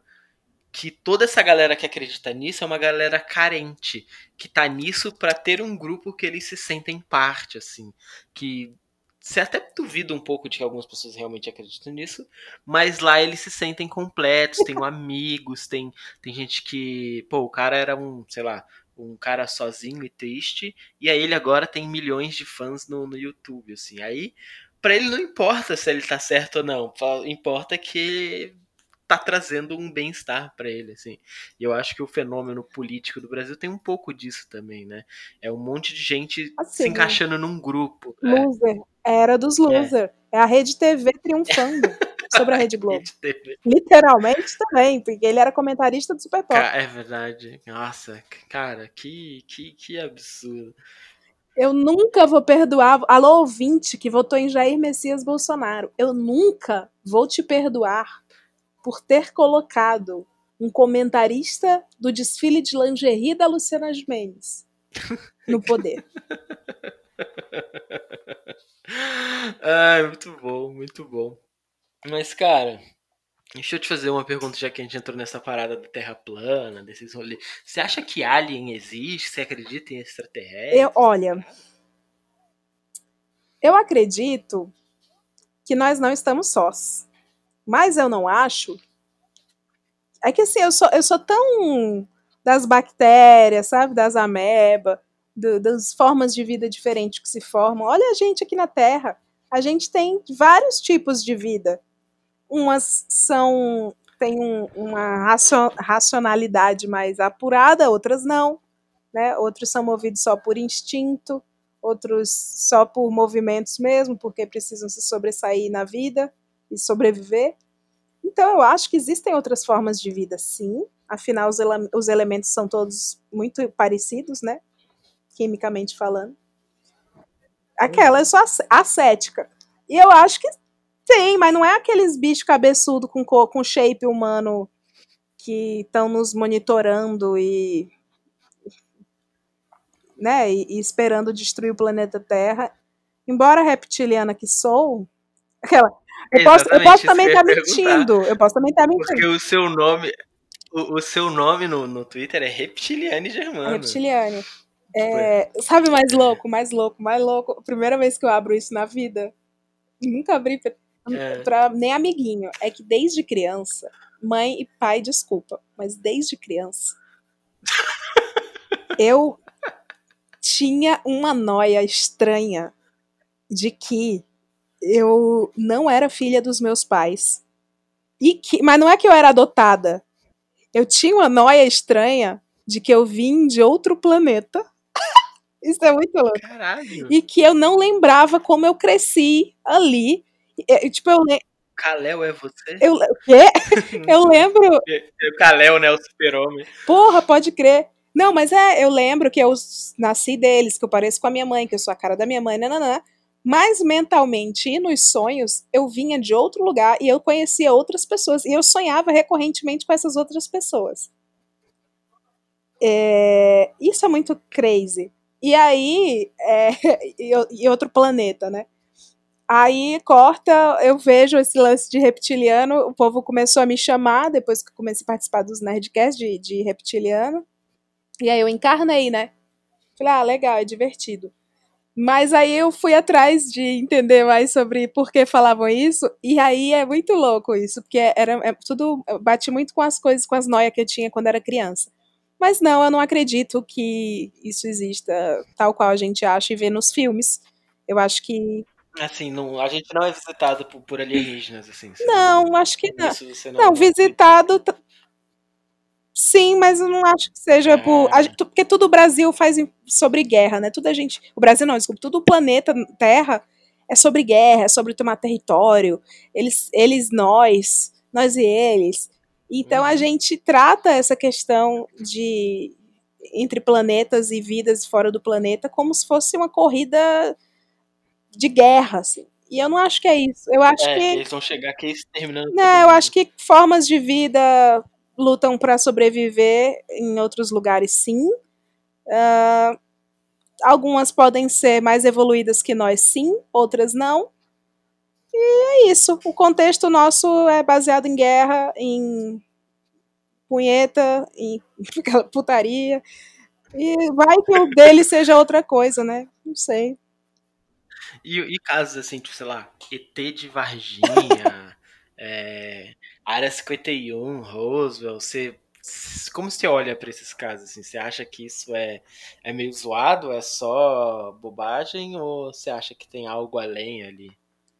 que toda essa galera que acredita nisso é uma galera carente, que tá nisso para ter um grupo que eles se sentem parte, assim, que você até duvida um pouco de que algumas pessoas realmente acreditam nisso, mas lá eles se sentem completos, tem amigos, tem, tem gente que, pô, o cara era um, sei lá, um cara sozinho e triste, e aí ele agora tem milhões de fãs no, no YouTube, assim. Aí, para ele não importa se ele tá certo ou não, importa que tá trazendo um bem-estar para ele, assim. E eu acho que o fenômeno político do Brasil tem um pouco disso também, né? É um monte de gente assim, se encaixando num grupo. Né? Loser. Era dos loser. É. é a Rede TV triunfando sobre a Rede Globo. Rede Literalmente também, porque ele era comentarista do Super Pop. É verdade. Nossa, cara, que, que, que absurdo. Eu nunca vou perdoar. Alô, ouvinte que votou em Jair Messias Bolsonaro. Eu nunca vou te perdoar por ter colocado um comentarista do desfile de lingerie da Luciana Gimenez no poder. Ai, muito bom, muito bom. Mas, cara, deixa eu te fazer uma pergunta, já que a gente entrou nessa parada da Terra plana, desses rolês. Você acha que Alien existe? Você acredita em extraterrestres? Eu, olha, eu acredito que nós não estamos sós. Mas eu não acho. É que assim, eu sou, eu sou tão das bactérias, sabe? Das amebas, das formas de vida diferentes que se formam. Olha a gente aqui na Terra. A gente tem vários tipos de vida. Umas são têm um, uma racionalidade mais apurada, outras não. Né? Outros são movidos só por instinto, outros só por movimentos mesmo, porque precisam se sobressair na vida e sobreviver. Então, eu acho que existem outras formas de vida, sim. Afinal, os, ele os elementos são todos muito parecidos, né? Quimicamente falando. Aquela, eu sou ascética. E eu acho que tem, mas não é aqueles bichos cabeçudo com, com shape humano que estão nos monitorando e né, e, e, esperando destruir o planeta Terra. Embora reptiliana que sou, aquela, eu posso, eu posso também estar tá mentindo. Eu posso também estar tá mentindo. Porque o seu nome, o, o seu nome no, no Twitter é Reptiliane Germano. Reptiliane. É, sabe mais louco, mais louco, mais louco? Primeira vez que eu abro isso na vida. Nunca abri pra, é. pra nem amiguinho. É que desde criança, mãe e pai, desculpa, mas desde criança, eu tinha uma noia estranha de que eu não era filha dos meus pais. E que, mas não é que eu era adotada. Eu tinha uma noia estranha de que eu vim de outro planeta. Isso é muito louco. Caralho. E que eu não lembrava como eu cresci ali. E, tipo, eu Kalel é você? Eu, o quê? eu lembro. O Kalel, né? O super-homem. Porra, pode crer. Não, mas é, eu lembro que eu nasci deles, que eu pareço com a minha mãe, que eu sou a cara da minha mãe, nananã. Mas mentalmente e nos sonhos, eu vinha de outro lugar e eu conhecia outras pessoas. E eu sonhava recorrentemente com essas outras pessoas. É, isso é muito crazy. E aí, é, e, outro planeta, né? Aí corta, eu vejo esse lance de reptiliano, o povo começou a me chamar, depois que comecei a participar dos Nerdcasts de, de reptiliano. E aí eu encarnei, né? Falei, ah, legal, é divertido. Mas aí eu fui atrás de entender mais sobre por que falavam isso, e aí é muito louco isso, porque era é, tudo bate muito com as coisas, com as noias que eu tinha quando era criança. Mas não, eu não acredito que isso exista tal qual a gente acha e vê nos filmes. Eu acho que Assim, não, a gente não é visitado por, por alienígenas, assim. Não, não, acho que não. não, não visitado Sim, mas eu não acho que seja por. A, porque tudo o Brasil faz sobre guerra, né? Tudo a gente. O Brasil não, desculpa, tudo o planeta Terra é sobre guerra, é sobre tomar território. Eles, eles nós, nós e eles. Então a uhum. gente trata essa questão de entre planetas e vidas fora do planeta como se fosse uma corrida de guerra, assim. E eu não acho que é isso. Eu acho é, que. eles vão chegar aqui exterminando. Não, eu acho que formas de vida lutam para sobreviver em outros lugares, sim. Uh, algumas podem ser mais evoluídas que nós, sim, outras não. E é isso. O contexto nosso é baseado em guerra, em punheta, em putaria. E vai que o dele seja outra coisa, né? Não sei. E, e casos assim, tipo, sei lá, ET de Varginha, é, Área 51, Roswell, você. Como você olha para esses casos? Assim, você acha que isso é, é meio zoado, é só bobagem, ou você acha que tem algo além ali?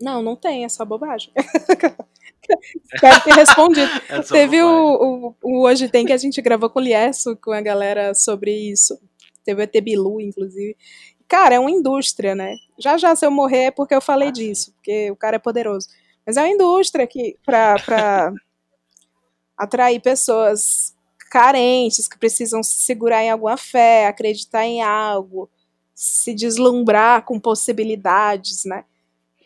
Não, não tem, é só bobagem. Espero ter respondido. É Teve o, o, o, Hoje Tem que a gente gravou com o Lieso, com a galera sobre isso. Teve o ET Bilu, inclusive. Cara, é uma indústria, né? Já já, se eu morrer, é porque eu falei ah, disso, porque o cara é poderoso. Mas é uma indústria que, pra atrair pessoas carentes, que precisam se segurar em alguma fé, acreditar em algo, se deslumbrar com possibilidades, né?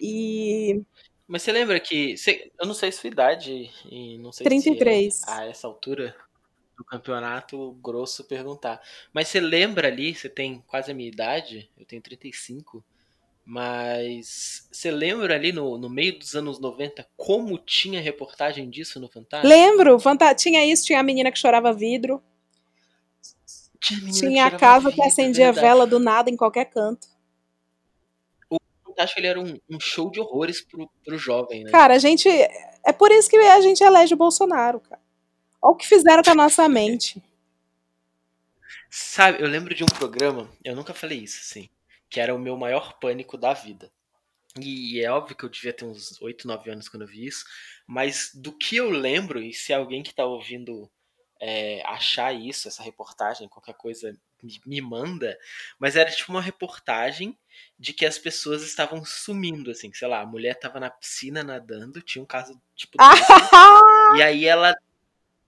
E. Mas você lembra que. Você, eu não sei sua idade, e não sei 33. se é, a essa altura do campeonato grosso perguntar. Mas você lembra ali, você tem quase a minha idade, eu tenho 35, mas você lembra ali no, no meio dos anos 90 como tinha reportagem disso no Fantástico? Lembro, tinha isso, tinha a menina que chorava vidro. Tinha, tinha a casa que acendia verdade. vela do nada em qualquer canto. O Fantástico ele era um, um show de horrores pro, pro jovem, né? Cara, a gente. É por isso que a gente elege o Bolsonaro, cara. Olha o que fizeram com a nossa mente. Sabe, eu lembro de um programa, eu nunca falei isso, assim, que era o meu maior pânico da vida. E é óbvio que eu devia ter uns 8, 9 anos quando eu vi isso, mas do que eu lembro, e se alguém que tá ouvindo é, achar isso, essa reportagem, qualquer coisa, me, me manda, mas era tipo uma reportagem de que as pessoas estavam sumindo, assim, sei lá, a mulher tava na piscina nadando, tinha um caso tipo desse, e aí ela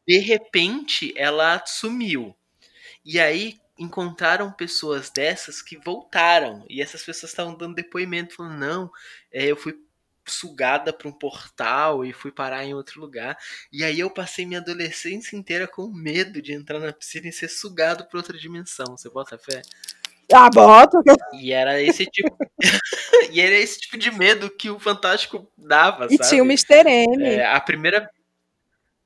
de repente ela sumiu. E aí encontraram pessoas dessas que voltaram. E essas pessoas estavam dando depoimento, falando: não, é, eu fui sugada para um portal e fui parar em outro lugar. E aí eu passei minha adolescência inteira com medo de entrar na piscina e ser sugado para outra dimensão. Você bota fé? Ah, bota. E era esse tipo. e era esse tipo de medo que o Fantástico dava, e sabe? tinha o Mr. M. É, a primeira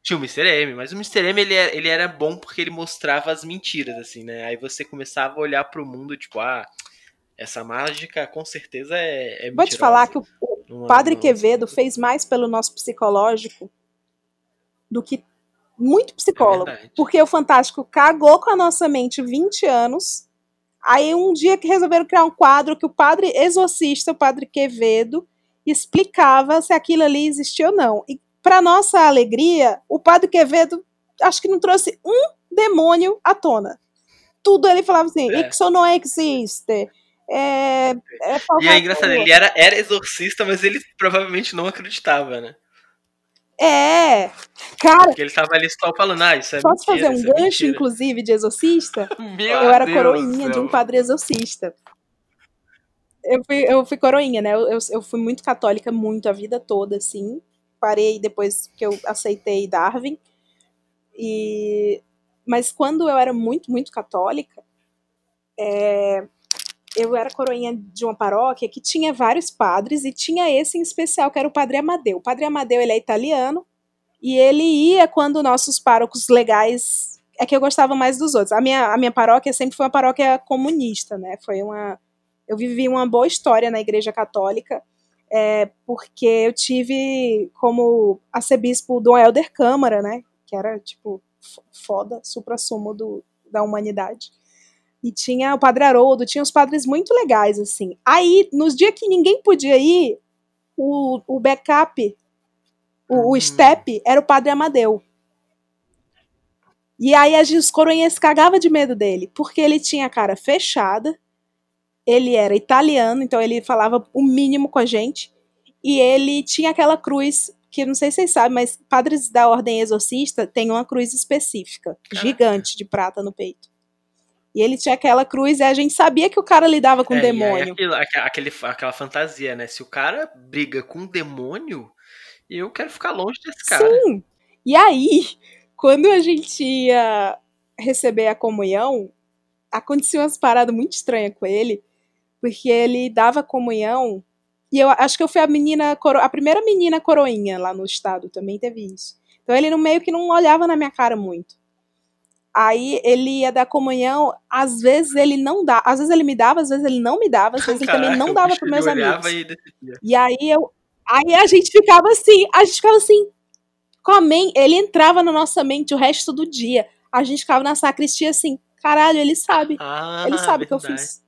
tinha o Mr. M, mas o Mr. M ele era, ele era bom porque ele mostrava as mentiras, assim, né? Aí você começava a olhar pro mundo, tipo, ah, essa mágica com certeza é, é Vou te falar que o, o Padre Quevedo fez mais pelo nosso psicológico do que muito psicólogo. É porque o Fantástico cagou com a nossa mente 20 anos. Aí um dia que resolveram criar um quadro que o padre exorcista, o padre Quevedo, explicava se aquilo ali existia ou não. E para nossa alegria, o Padre Quevedo acho que não trouxe um demônio à tona. Tudo ele falava assim, é. isso não existe. É, é e é engraçado, ele era, era exorcista, mas ele provavelmente não acreditava, né? É, cara. Porque ele tava ali só falando, ah, isso é Posso mentira, fazer um é gancho, inclusive, de exorcista? eu era Deus coroinha de um padre exorcista. Eu fui, eu fui coroinha, né? Eu, eu, eu fui muito católica, muito a vida toda, assim parei depois que eu aceitei Darwin. E mas quando eu era muito, muito católica, é, eu era coroinha de uma paróquia que tinha vários padres e tinha esse em especial, que era o Padre Amadeu. O Padre Amadeu, ele é italiano e ele ia quando nossos párocos legais é que eu gostava mais dos outros. A minha, a minha paróquia sempre foi uma paróquia comunista, né? Foi uma eu vivi uma boa história na Igreja Católica é, porque eu tive como arcebispo Dom Helder Câmara, né, que era, tipo, foda, supra-sumo da humanidade. E tinha o Padre Haroldo, tinha os padres muito legais, assim. Aí, nos dias que ninguém podia ir, o, o backup, o, o hum. step, era o Padre Amadeu. E aí os coroinhas cagavam de medo dele, porque ele tinha a cara fechada, ele era italiano, então ele falava o mínimo com a gente. E ele tinha aquela cruz, que não sei se vocês sabem, mas padres da ordem exorcista têm uma cruz específica, gigante, de prata no peito. E ele tinha aquela cruz e a gente sabia que o cara lidava com É, demônio. aquilo- aque- aquele, aquela fantasia, né? Se o cara briga com um demônio, eu quero ficar longe desse cara. Sim. E aí, quando a gente ia receber a comunhão, aconteceu umas paradas muito estranhas com ele, porque ele dava comunhão. E eu acho que eu fui a menina, coro- a primeira menina coroinha lá no estado, também teve isso. Então ele no meio que não olhava na minha cara muito. Aí ele ia dar comunhão, às vezes ele não dá, às vezes ele me dava, às vezes ele não me dava, às vezes ele também Caraca, não dava para meus amigos. e. E aí eu. Aí a gente ficava assim, a gente ficava assim. Com a men ele entrava na nossa mente o resto do dia. A gente ficava na sacristia assim, caralho, ele sabe. Ah, ele sabe o que eu fiz.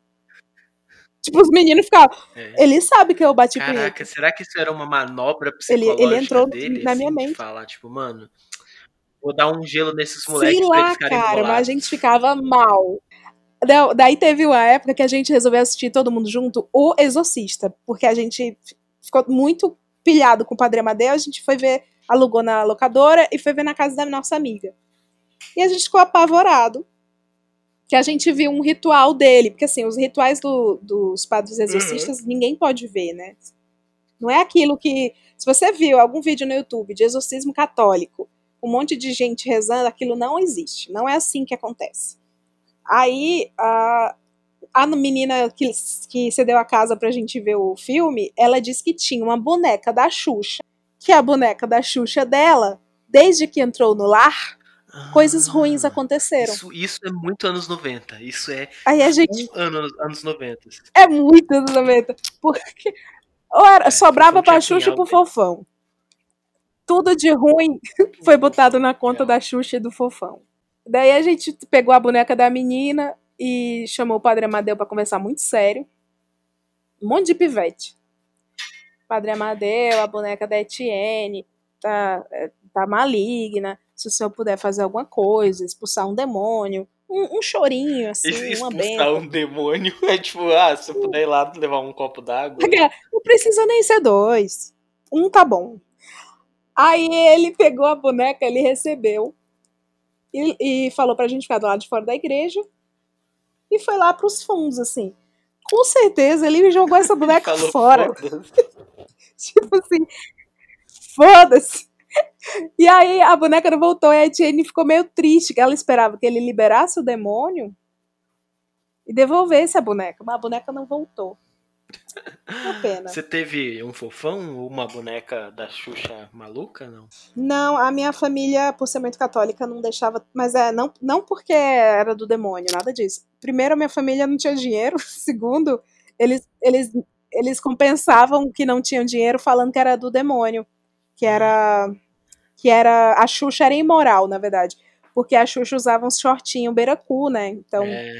Tipo, os meninos ficavam, É. ele sabe que eu bati punheta. Caraca, será que isso era uma manobra Ele- ele psicológica entrou dele? na minha assim, de mente. falar, tipo, mano, vou dar um gelo nesses moleques Sei lá, ficarem cara, mas a gente ficava mal. Da- Daí teve uma época que a gente resolveu assistir todo mundo junto O Exorcista, porque a gente ficou muito pilhado com o Padre Amadeu, a gente foi ver, alugou na locadora e foi ver na casa da nossa amiga. E a gente ficou apavorado, que a gente viu um ritual dele, porque assim, os rituais do- dos padres exorcistas ninguém pode ver, né? Não é aquilo que. Se você viu algum vídeo no YouTube de exorcismo católico, um monte de gente rezando, aquilo não existe. Não é assim que acontece. Aí, a, a menina que, que cedeu a casa pra gente ver o filme, ela disse que tinha uma boneca da Xuxa, que é a boneca da Xuxa dela, desde que entrou no lar, coisas ruins Ah, aconteceram. Isso, isso é muito anos 90. Isso é Aí a gente. um ano, anos 90. É muito anos 90. Porque. Era, É, sobrava Fofão pra Xuxa e pro. Fofão. Tudo de ruim foi botado na conta da Xuxa e do Fofão. Daí a gente pegou a boneca da menina e chamou o Padre Amadeu pra conversar muito sério. Um monte de pivete. Padre Amadeu, a boneca da Etienne, tá, é, tá maligna. Se o senhor puder fazer alguma coisa, expulsar um demônio. Um, um chorinho, assim, Es- uma Expulsar benção. um demônio é tipo, ah, se eu puder ir lá levar um copo d'água. Não precisa nem ser dois. Um tá bom. Aí ele pegou a boneca, ele recebeu e, e falou pra gente ficar do lado de fora da igreja e foi lá pros fundos, assim. Com certeza ele jogou essa boneca fora. Tipo assim, foda-se. E aí a boneca não voltou e a Etienne ficou meio triste, que ela esperava que ele liberasse o demônio e devolvesse a boneca, mas a boneca não voltou. Uma pena. Você teve um fofão ou uma boneca da Xuxa maluca, não? Não, a minha família, por ser muito católica, não deixava. Mas é, não, não porque era do demônio, nada disso. Primeiro, a minha família não tinha dinheiro. Segundo, eles, eles, eles compensavam que não tinham dinheiro falando que era do demônio. Que era. Que era. A Xuxa era imoral, na verdade. Porque a Xuxa usava uns shortinhos beiracu, né? Então. É.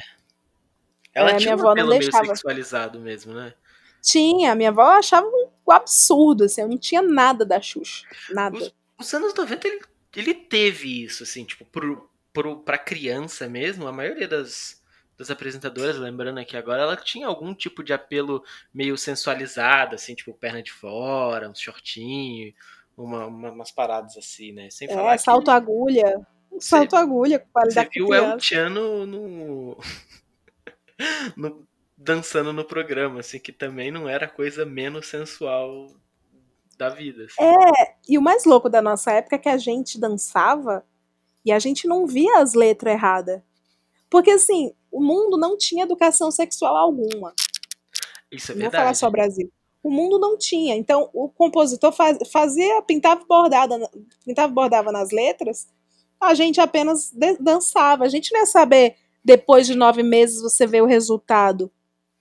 Ela É, tinha minha um avó não apelo meio deixava. sexualizado mesmo, né? Tinha, minha avó achava um absurdo, assim, eu não tinha nada da Xuxa. Nada. Os, os anos 90 ele, ele teve isso, assim, tipo, pro, pro, pra criança mesmo, a maioria das, das apresentadoras, lembrando aqui agora, ela tinha algum tipo de apelo meio sensualizado, assim, tipo, perna de fora, um shortinho, uma, uma- umas paradas assim, né? Sem falar É, salto que agulha. Um Você- salto agulha com você qualidade viu o El Chan no, no, dançando no programa, assim, que também não era coisa menos sensual da vida. assim. É, e o mais louco da nossa época é que a gente dançava e a gente não via as letras erradas. Porque assim, o mundo não tinha educação sexual alguma. Isso é Não vou falar verdade. só Brasil. O mundo não tinha. Então, o compositor faz- fazia, pintava e bordada, pintava bordava nas letras, a gente apenas de- dançava. A gente não ia saber, depois de nove meses, você vê o resultado.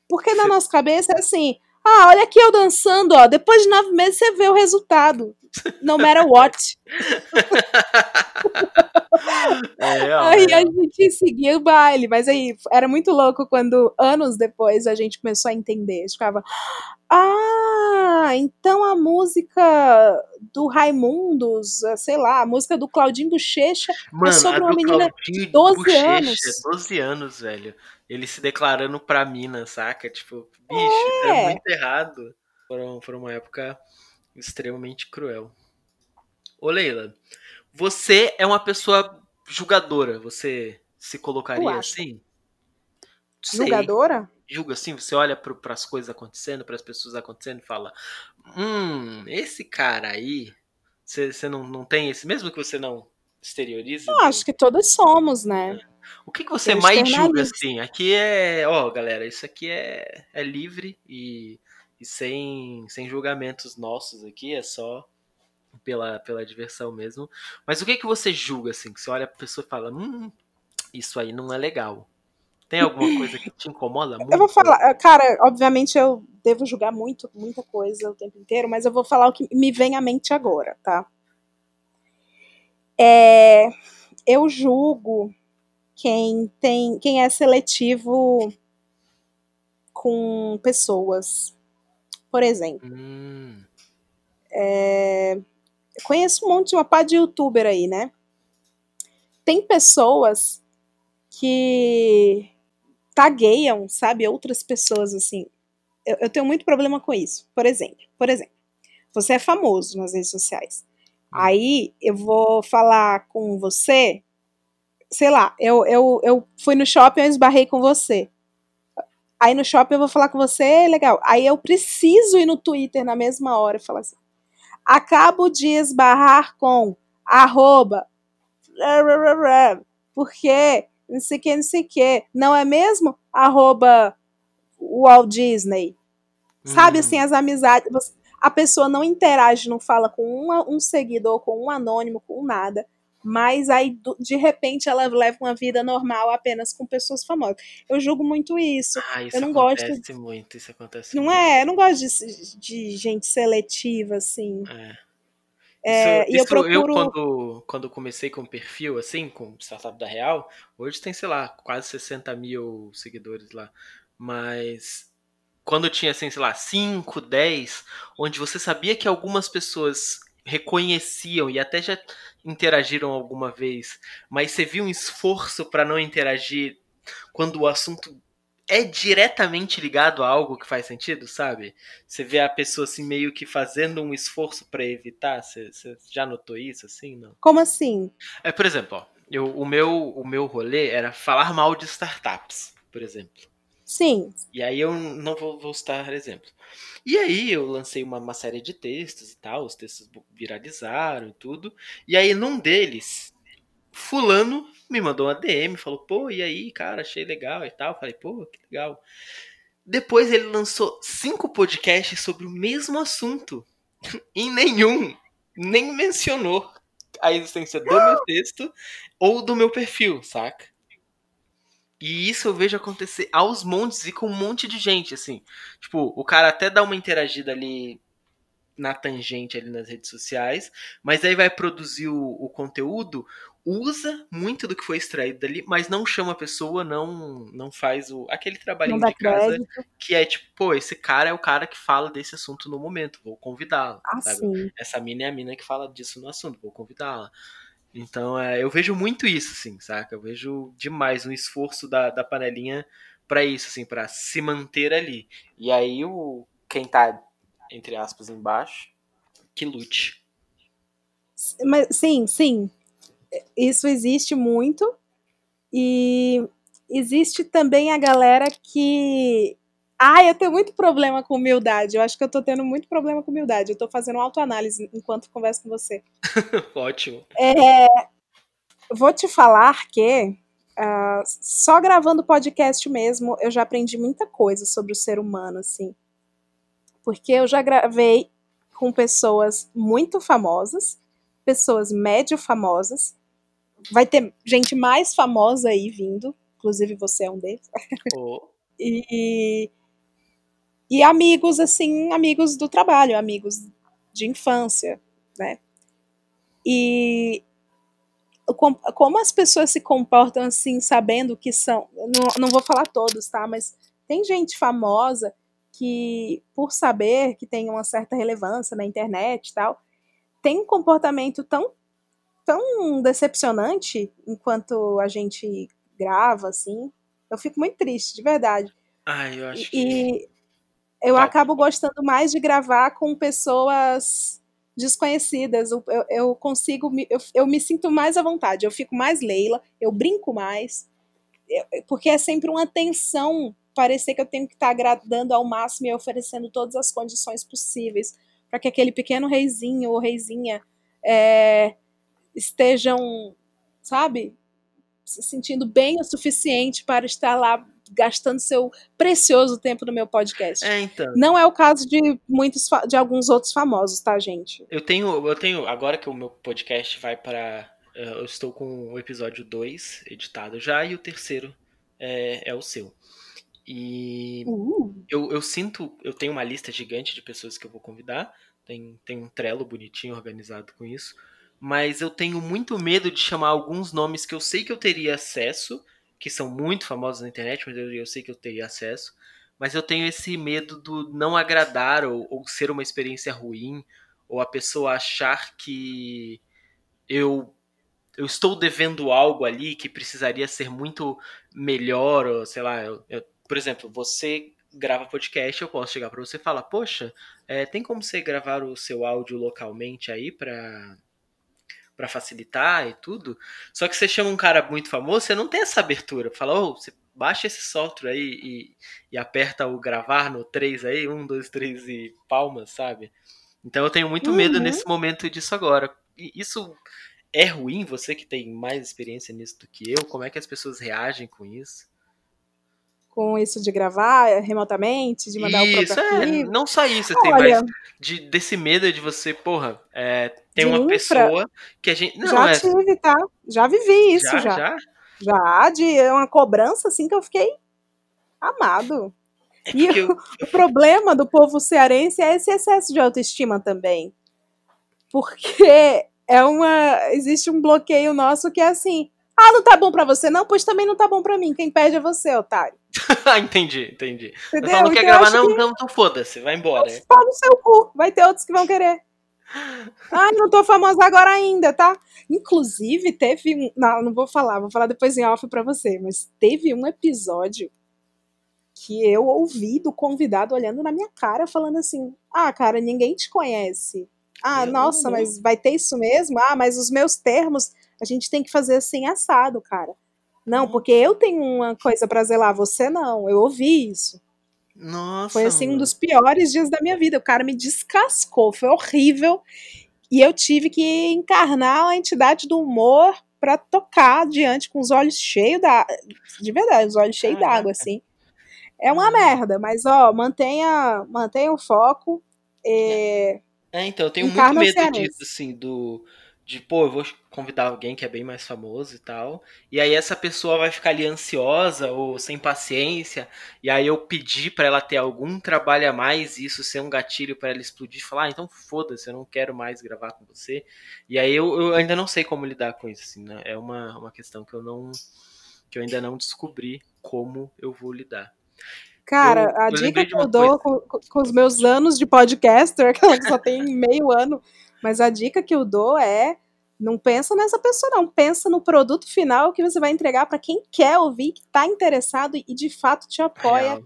Porque na Cê- nossa cabeça é assim, ah, olha aqui eu dançando, ó, depois de nove meses você vê o resultado. No matter what. É, Aí é. a gente seguia o baile, mas aí era muito louco quando anos depois a gente começou a entender. A gente ficava, ah, então a música do Raimundos, sei lá, a música do Claudinho Bochecha Mano, sobre a uma menina Claudinho de 12 Bochecha, anos. 12 anos, velho. Ele se declarando pra mina, saca? Tipo, bicho, é, É. muito errado. Foram, foram uma época extremamente cruel. Ô, Leila, você é uma pessoa julgadora. Você se colocaria assim? sei, Julgadora? julga assim, você olha para as coisas acontecendo, para as pessoas acontecendo e fala: Hum, esse cara aí. Você, você não, não tem esse. Mesmo que você não exteriorize. Eu acho que todos somos, né? O que, que você mais julga assim? Aqui é. Ó, galera, isso aqui é, é livre e, e sem, sem julgamentos nossos aqui, é só pela, pela diversão mesmo. Mas o que, que você julga assim? Que você olha pra pessoa e fala: Hum, isso aí não é legal. Tem alguma coisa que te incomoda muito? Eu vou falar, cara, obviamente eu devo julgar muito, muita coisa o tempo inteiro, mas eu vou falar o que me vem à mente agora, tá? É, eu julgo quem tem, quem é seletivo com pessoas. Por exemplo, Hum, eu conheço um monte, uma pá de youtuber aí, né? Tem pessoas que tagueiam, sabe, outras pessoas assim. Eu, eu tenho muito problema com isso. Por exemplo, por exemplo, você é famoso nas redes sociais. Aí eu vou falar com você, sei lá, eu, eu, eu fui no shopping e esbarrei com você. Aí no shopping eu vou falar com você, legal. Aí eu preciso ir no Twitter na mesma hora e falar assim: acabo de esbarrar com arroba, porque não sei o que, não sei o que. Não é mesmo? Arroba Walt Disney. Sabe hum. assim, as amizades. A pessoa não interage, não fala com uma- um seguidor, com um anônimo, com nada. Mas aí, de repente, ela leva uma vida normal apenas com pessoas famosas. Eu julgo muito isso. Ah, isso eu não gosto- acontece muito, isso acontece Não muito. é? Eu não gosto de, de gente seletiva, assim. É. É, Isso- e eu isso procuro- quando, quando comecei com perfil, assim, com Startup da Real, hoje tem, sei lá, quase 60 mil seguidores lá. Mas quando tinha, assim, sei lá, 5, 10, onde você sabia que algumas pessoas reconheciam e até já interagiram alguma vez, mas você viu um esforço para não interagir quando o assunto é diretamente ligado a algo que faz sentido, sabe? Você vê a pessoa assim meio que fazendo um esforço para evitar. Você, você já notou isso assim, não? Como assim? É, por exemplo, ó, eu, o meu o meu rolê era falar mal de startups, por exemplo. Sim, E aí eu não vou, vou citar exemplo. E aí eu lancei uma, uma série de textos e tal, os textos viralizaram e tudo. E aí num deles, fulano me mandou uma DM, falou, pô, e aí, cara, achei legal e tal. Falei, pô, que legal. Depois ele lançou cinco podcasts sobre o mesmo assunto. E nenhum nem mencionou a existência do meu texto ou do meu perfil, saca? E isso eu vejo acontecer aos montes e com um monte de gente, assim. Tipo, o cara até dá uma interagida ali na tangente ali nas redes sociais, mas aí vai produzir o, o conteúdo, usa muito do que foi extraído dali, mas não chama a pessoa, não não faz o aquele trabalhinho de casa crédito. que é tipo, pô, esse cara é o cara que fala desse assunto no momento, vou convidá-lo? Assim. Essa mina é a mina que fala disso no assunto, vou convidá-la. Então, é, eu vejo muito isso, assim, saca? Eu vejo demais um esforço da, da panelinha pra isso, assim, pra se manter ali. E aí, o quem tá, entre aspas, embaixo, que lute. Mas, sim, sim. Isso existe muito. E existe também a galera que. Ai, eu tenho muito problema com humildade. Eu acho que eu tô tendo muito problema com humildade. Eu tô fazendo autoanálise enquanto converso com você. Ótimo. Vou te falar que ah, só gravando podcast mesmo eu já aprendi muita coisa sobre o ser humano, assim. Porque eu já gravei com pessoas muito famosas, pessoas médio famosas. Vai ter gente mais famosa aí vindo, inclusive você é um deles. Ô, E, e amigos, assim, amigos do trabalho, amigos de infância, né? E com- como as pessoas se comportam assim, sabendo que são. Não, não vou falar todos, tá? Mas tem gente famosa que, por saber que tem uma certa relevância na internet e tal, tem um comportamento tão, tão decepcionante enquanto a gente grava, assim. Eu fico muito triste, de verdade. Ai, eu acho que. Eu Fala. acabo gostando mais de gravar com pessoas desconhecidas. Eu, eu, eu consigo, eu, eu me sinto mais à vontade. Eu fico mais Leila, eu brinco mais. porque é sempre uma tensão parecer que eu tenho que estar agradando ao máximo e oferecendo todas as condições possíveis para que aquele pequeno reizinho ou reizinha é, estejam, sabe, se sentindo bem o suficiente para estar lá gastando seu precioso tempo no meu podcast. É, então. Não é o caso de muitos de alguns outros famosos, tá, gente? Eu tenho, eu tenho, agora que o meu podcast vai para. eh, Eu estou com o episódio 2 editado já e o terceiro é, é o seu. E Uh, eu, eu sinto, eu tenho uma lista gigante de pessoas que eu vou convidar. Tem, tem um trelo bonitinho organizado com isso. Mas eu tenho muito medo de chamar alguns nomes que eu sei que eu teria acesso, que são muito famosos na internet, mas eu, eu sei que eu teria acesso. Mas eu tenho esse medo do não agradar ou, ou ser uma experiência ruim, ou a pessoa achar que eu eu estou devendo algo ali que precisaria ser muito melhor, ou sei lá, eu- eu- por exemplo, você grava podcast, eu posso chegar pra você e falar, poxa, é, tem como você gravar o seu áudio localmente aí pra para facilitar e tudo? Só que você chama um cara muito famoso, você não tem essa abertura. Fala, ô, você baixa esse software aí e, e aperta o gravar no 3 aí, 1, 2, 3 e palmas, sabe? Então eu tenho muito medo Uhum. nesse momento disso agora. E isso é ruim, você que tem mais experiência nisso do que eu? Como é que as pessoas reagem com isso? Com isso de gravar remotamente, de mandar o isso, próprio é, arquivo. não só isso, Olha, mas de, desse medo de você, porra, é, tem De uma infra- pessoa que a gente. Não, já é. tive, tá? Já vivi isso, já, já. já? Já, de uma cobrança assim que eu fiquei amado. É E eu- O problema do povo cearense é esse excesso de autoestima também. Porque é uma. Existe um bloqueio nosso que é assim. Ah, não tá bom pra você, não? Pois também não tá bom pra mim. Quem perde é você, otário. Ah, entendi, entendi. Você Entendeu? que quer Então, eu gravar, não, que- então, então foda-se, vai embora. Pau no seu cu. Vai ter outros que vão querer. Ai, não tô famosa agora ainda, tá? Inclusive, teve um. Não, não vou falar, vou falar depois em off pra você, mas teve um episódio que eu ouvi do convidado olhando na minha cara, falando assim: Ah, cara, ninguém te conhece. Ah, Meu nossa, mas vai ter isso mesmo? Ah, mas os meus termos a gente tem que fazer assim assado, cara. Não, porque eu tenho uma coisa pra zelar, você não. Eu ouvi isso. Nossa. Foi assim um dos piores dias da minha vida. O cara me descascou, foi horrível. E eu tive que encarnar a entidade do humor pra tocar adiante com os olhos cheios da de verdade, os olhos cheios d'água assim. É uma merda, mas ó, mantenha, mantenha o foco. é, É, então, eu tenho muito medo disso, assim, do. De, pô, eu vou convidar alguém que é bem mais famoso e tal. E aí essa pessoa vai ficar ali ansiosa ou sem paciência. E aí eu pedir pra ela ter algum trabalho a mais e isso ser um gatilho pra ela explodir e falar, ah, então foda-se, eu não quero mais gravar com você. E aí eu, eu ainda não sei como lidar com isso, assim, né? É uma, uma questão que eu não. que eu ainda não descobri como eu vou lidar. Cara, Eu- a eu dica que de uma eu dou com, com- com os meus anos de podcaster, aquela que só tem meio ano, mas a dica que eu dou é não pensa nessa pessoa, não. Pensa no produto final que você vai entregar para quem quer ouvir, que tá interessado e de fato te apoia, Real.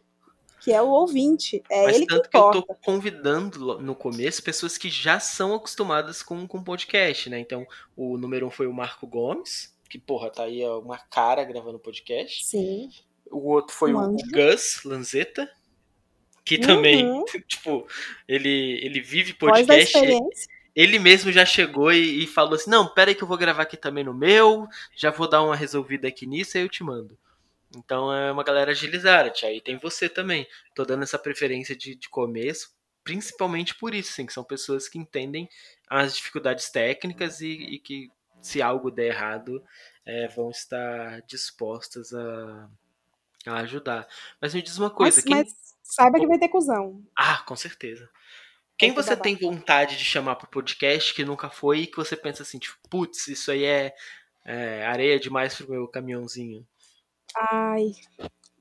que é o ouvinte. É Mas ele que tanto que eu importa. tô convidando no começo pessoas que já são acostumadas com, com podcast, né? Então, o número um foi o Marco Gomes, que, porra, tá aí ó, uma cara gravando podcast. Sim. O outro foi o. Gus Lanzetta, que também, Uhum. tipo, ele, ele vive Voz da podcast. experiência. Ele mesmo já chegou e, e falou assim: Não, pera aí que eu vou gravar aqui também no meu, já vou dar uma resolvida aqui nisso, aí eu te mando. Então é uma galera agilizada, tia. Aí tem você também. Tô dando essa preferência de, de começo, principalmente por isso, assim, que são pessoas que entendem as dificuldades técnicas e, e que, se algo der errado, é, vão estar dispostas a, a ajudar. Mas me diz uma coisa, Mas, quem. mas saiba que vai ter cuzão. Ah, com certeza. Quem que você tem vontade de chamar pro podcast que nunca foi e que você pensa assim, tipo, putz, isso aí é, é areia demais pro meu caminhãozinho? Ai,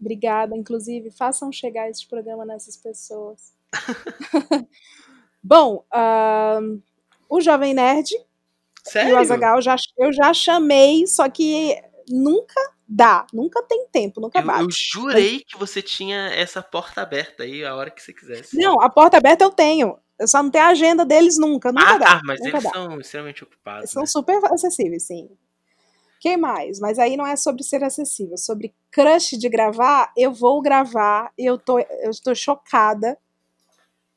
obrigada. Inclusive, façam chegar esse programa nessas pessoas. Bom, ahn, o Jovem Nerd e o Sério? Azagal já, eu já chamei, só que nunca dá, nunca tem tempo, nunca Eu, bate. eu jurei que você tinha essa porta aberta aí a hora que você quisesse. Não, a porta aberta eu tenho. Eu só não tenho a agenda deles nunca, nunca ah, dá. tá, mas nunca eles dá. são extremamente ocupados. Eles são né? super acessíveis, sim. Quem mais? Mas aí não é sobre ser acessível, sobre crush de gravar, eu vou gravar, eu tô, eu estou chocada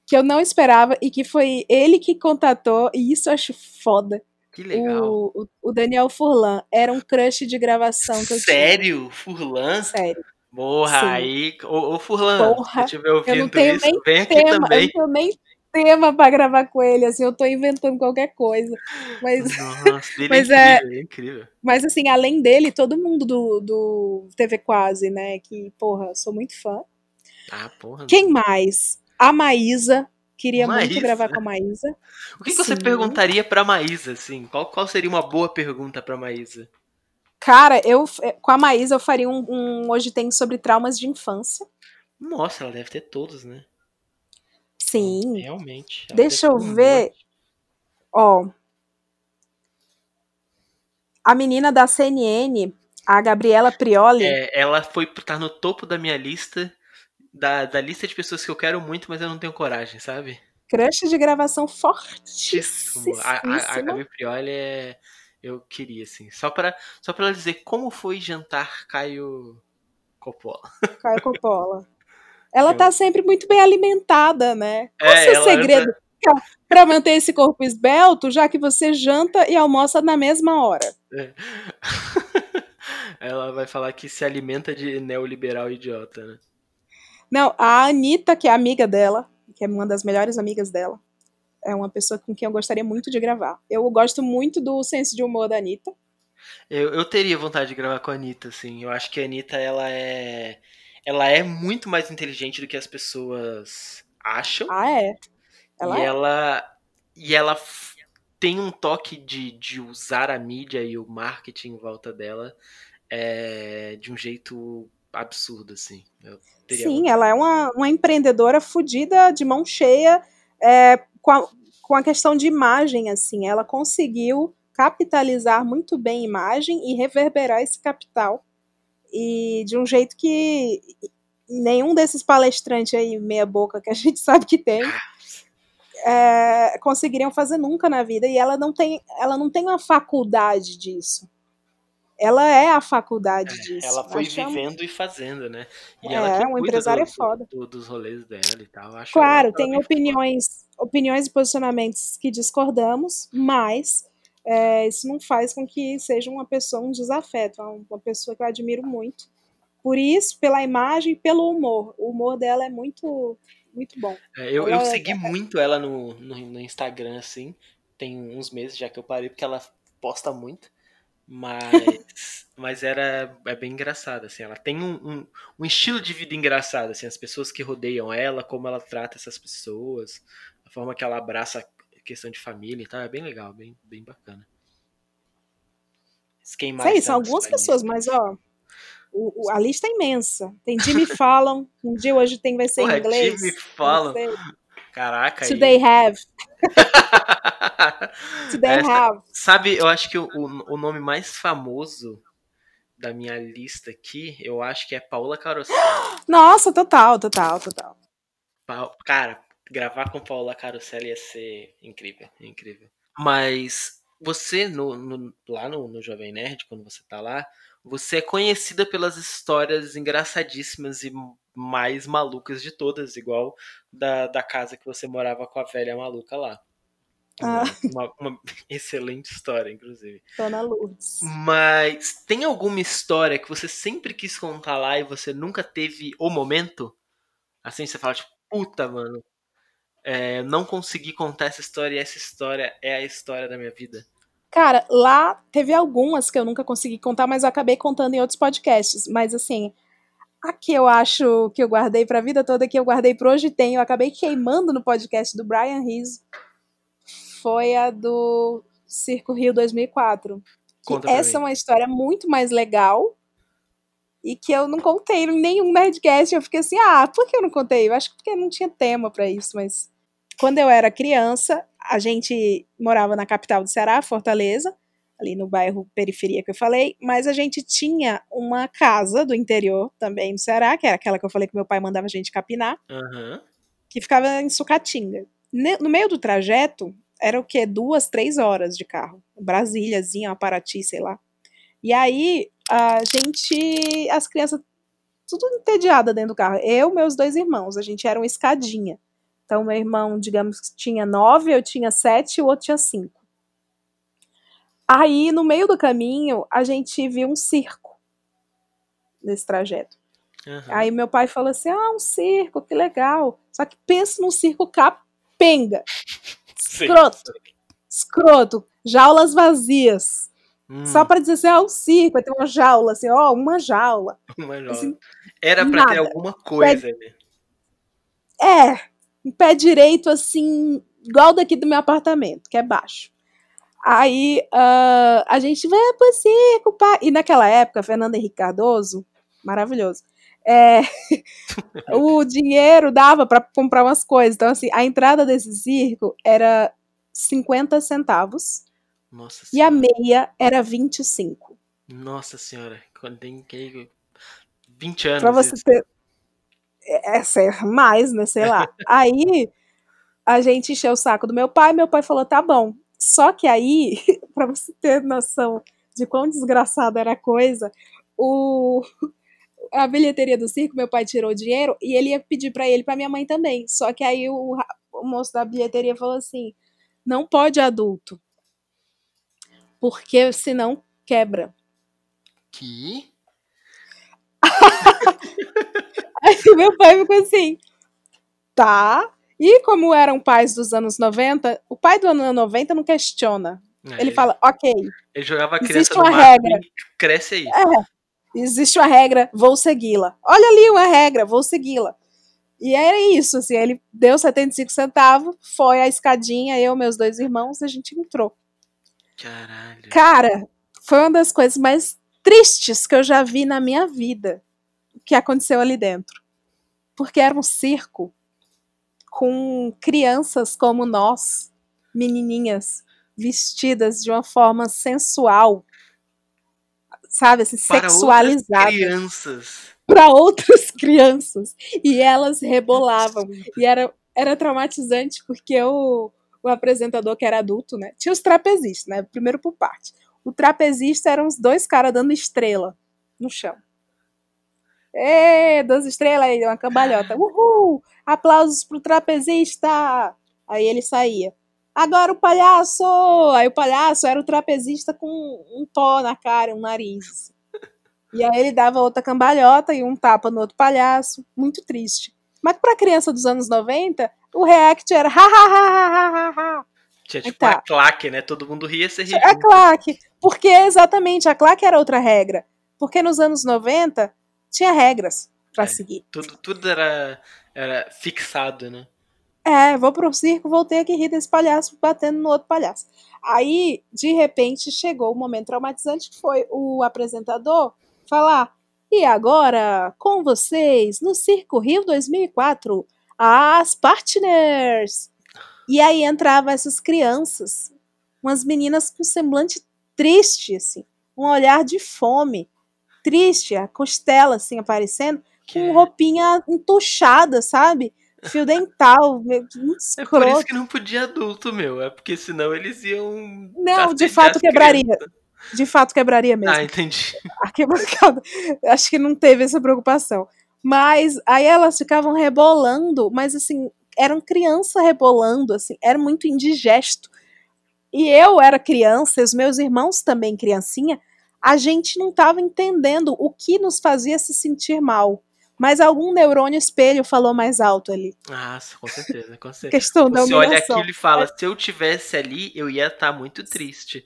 que eu não esperava e que foi ele que contatou, e isso eu acho foda. Que legal. O, o, o Daniel Furlan era um crush de gravação que eu Sério? Furlan? tinha. Sério. Porra, Sim. aí. Ô, ô Furlan, Porra, se eu estiver ouvindo Eu não tenho isso, nem vem aqui tema, eu também. não tenho nem tema pra gravar com ele, assim, eu tô inventando qualquer coisa. Mas, Nossa, ele Mas é é- incrível, é incrível. mas assim, além dele, todo mundo do, do TV Quase, né? Que, porra, sou muito fã. Ah, porra. Quem mais? A Maísa. Queria Maísa? muito gravar com a Maísa. O que, que você perguntaria pra Maísa, assim? Qual, qual seria uma boa pergunta pra Maísa? Cara, eu com a Maísa eu faria um, um Hoje Tem sobre traumas de infância. Nossa, ela deve ter todos, né? Sim. Realmente. ela Deixa eu ver. monte. Ó. A menina da CNN, a Gabriela Prioli. É, ela foi tá no topo da minha lista, da, da lista de pessoas que eu quero muito, mas eu não tenho coragem, sabe? Crush de gravação Muitíssimo. A, a, a. Gabi Prioli é. Eu queria, assim. Só pra, só pra ela dizer como foi jantar Caio Coppola. Caio Coppola. Ela tá sempre muito bem alimentada, né? Qual É, o seu segredo pra manter esse corpo esbelto, já que você janta e almoça na mesma hora? ela vai falar que se alimenta de neoliberal idiota, né? Não, a Anitta, que é amiga dela, que é uma das melhores amigas dela, é uma pessoa com quem eu gostaria muito de gravar. Eu gosto muito do senso de humor da Anitta. Eu, eu teria vontade de gravar com a Anitta, assim. Eu acho que a Anitta, ela é. Ela é muito mais inteligente do que as pessoas acham. Ah, é. Ela e é. ela. E ela tem um toque de, de usar a mídia e o marketing em volta dela é, de um jeito absurdo, assim. Sim, ela é uma, uma empreendedora fodida de mão cheia é, com, a, com a questão de imagem, assim. Ela conseguiu capitalizar muito bem a imagem e reverberar esse capital. E de um jeito que nenhum desses palestrantes aí, meia boca, que a gente sabe que tem, é, conseguiriam fazer nunca na vida. E ela não tem, ela não tem uma faculdade disso. Ela é a faculdade disso. Ela foi chamamos- vivendo e fazendo, né? E É, ela que cuida empresária do- foda. do- dos rolês dela e tal. Claro, tem opiniões, opiniões e posicionamentos que discordamos, mas é, isso não faz com que seja uma pessoa um desafeto, é uma pessoa que eu admiro muito. Por isso, pela imagem e pelo humor. O humor dela é muito, muito bom. É, eu, eu Ela- segui muito ela no, no, no Instagram, assim. Tem uns meses já que eu parei, porque ela posta muito. Mas, mas era é bem engraçada, assim. Ela tem um, um, um estilo de vida engraçado, assim. As pessoas que rodeiam ela, como ela trata essas pessoas, a forma que ela abraça questão de família e tal. É bem legal, bem, bem bacana. Quem mais Sei, tá são algumas pessoas, mas ó, o- o- a lista é imensa. Tem Jimmy Fallon, um dia hoje tem vai ser Porra, em inglês. Jimmy Fallon. Caraca, aí. Today have, today Essa- have. Sabe, eu acho que o, o, nome mais famoso da minha lista aqui, eu acho que é Paola Carosella. Nossa, total, total, total. Pa- Cara, gravar com Paola Carosella ia ser incrível, incrível. Mas você, no, no- lá no, no Jovem Nerd, quando você tá lá, você é conhecida pelas histórias engraçadíssimas e mais malucas de todas, igual da, da casa que você morava com a velha maluca lá. Ah. Uma, uma excelente história, inclusive. Dona Lourdes. Mas tem alguma história que você sempre quis contar lá e você nunca teve o momento? Assim, você fala, tipo, puta, mano, é, não consegui contar essa história e essa história é a história da minha vida. Cara, lá teve algumas que eu nunca consegui contar, mas eu acabei contando em outros podcasts. Mas assim, a que eu acho que eu guardei pra vida toda, que eu guardei pro hoje tem, eu acabei queimando no podcast do Brian Rizzo, foi a do Circo Rio 2004. Que Conta pra essa é uma história muito mais legal e que eu não contei em nenhum Nerdcast. Eu fiquei assim, ah, por que eu não contei? Eu acho que porque não tinha tema pra isso, mas quando eu era criança, a gente morava na capital do Ceará, Fortaleza, ali no bairro periferia que eu falei, mas a gente tinha uma casa do interior também do Ceará, que era aquela que eu falei que meu pai mandava a gente capinar, Aham. que ficava em Sucatinga. No meio do trajeto, era o quê? Duas, três horas de carro. Brasíliazinha, Paraty, sei lá. E aí, a gente, as crianças, tudo entediada dentro do carro. Eu, meus dois irmãos, a gente era uma escadinha. Então, meu irmão, digamos, tinha nove, eu tinha sete e o outro tinha cinco. Aí, no meio do caminho, a gente viu um circo nesse trajeto. Aham. Aí meu pai falou assim: ah, um circo, que legal. Só que pensa num circo capenga. Sim. Escroto. Escroto. Jaulas vazias. Hum, Só pra dizer assim, ah, um circo, vai ter uma jaula, assim, ó, uma jaula. uma joia. assim, Era pra ter alguma coisa ali. É, um pé direito, assim, igual daqui do meu apartamento, que é baixo. Aí ah, a gente vai pro circo, pá. E naquela época, Fernando Henrique Cardoso, maravilhoso. é, o dinheiro dava pra comprar umas coisas. Então, assim, a entrada desse circo era 50 centavos Nossa e a senhora. meia era 25. Nossa senhora. Quando tem que. 20 anos. Pra você ter. É, é mais, né? Sei lá. Aí a gente encheu o saco do meu pai, meu pai falou: tá bom. Só que aí, pra você ter noção de quão desgraçada era a coisa, o. A bilheteria do circo, meu pai tirou o dinheiro e ele ia pedir pra ele pra minha mãe também. Só que aí o, o moço da bilheteria falou assim: não pode adulto. Porque senão quebra. Que? Aí meu pai ficou assim, tá. E como eram pais dos anos 90, o pai do ano 90 não questiona. É, Ele fala, ok, Ele jogava a criança existe uma regra. cresce aí. existe uma regra, vou segui-la. Olha ali uma regra, vou segui-la. E era isso, assim, ele deu 75 centavos, foi a escadinha, eu, meus dois irmãos, a gente entrou. Caralho. Cara, foi uma das coisas mais tristes que eu já vi na minha vida que aconteceu ali dentro. Porque era um circo com crianças como nós, menininhas, vestidas de uma forma sensual, sabe, assim, Para sexualizada outras crianças. para outras crianças e elas rebolavam e era era traumatizante porque o, o apresentador que era adulto, né? Tinha os trapezistas, né? Primeiro por parte. O trapezista eram os dois caras dando estrela no chão. Ê, duas estrelas aí, uma cambalhota. Uhul! Aplausos pro trapezista! Aí ele saía. Agora o palhaço! Aí o palhaço era o trapezista com um pó na cara, um nariz. E aí ele dava outra cambalhota e um tapa no outro palhaço. Muito triste. Mas pra criança dos anos 90, o react era ha ha ha ha ha ha ha. Tinha tipo Tá. uma claque, né? Todo mundo ria, você ria. É junto. claque. Porque exatamente, a claque era outra regra. Porque nos anos 90 tinha regras pra É. seguir. Tudo, tudo era, era fixado, né? É, vou pro circo, voltei aqui rir desse palhaço batendo no outro palhaço. Aí, de repente, chegou o momento traumatizante que foi o apresentador falar: E agora, com vocês, no Circo Rio 2004, as partners. E aí entravam essas crianças, umas meninas com semblante triste, assim, um olhar de fome, triste, a costela assim aparecendo, Que com roupinha entuchada, sabe? Fio dental, muito é, é por escroto. isso que não podia adulto, meu. É porque senão eles iam. Não, de fato quebraria. crianças. De fato quebraria mesmo. Ah, entendi. arquibancada. Acho que não teve essa preocupação. Mas aí elas ficavam rebolando, mas assim, eram criança rebolando, assim, era muito indigesto. E eu era criança, e os meus irmãos também criancinha, a gente não estava entendendo o que nos fazia se sentir mal. Mas algum neurônio espelho falou mais alto ali. Ah, com certeza, com certeza. Questão da Você olha aquilo e fala, se eu tivesse ali, eu ia estar muito triste.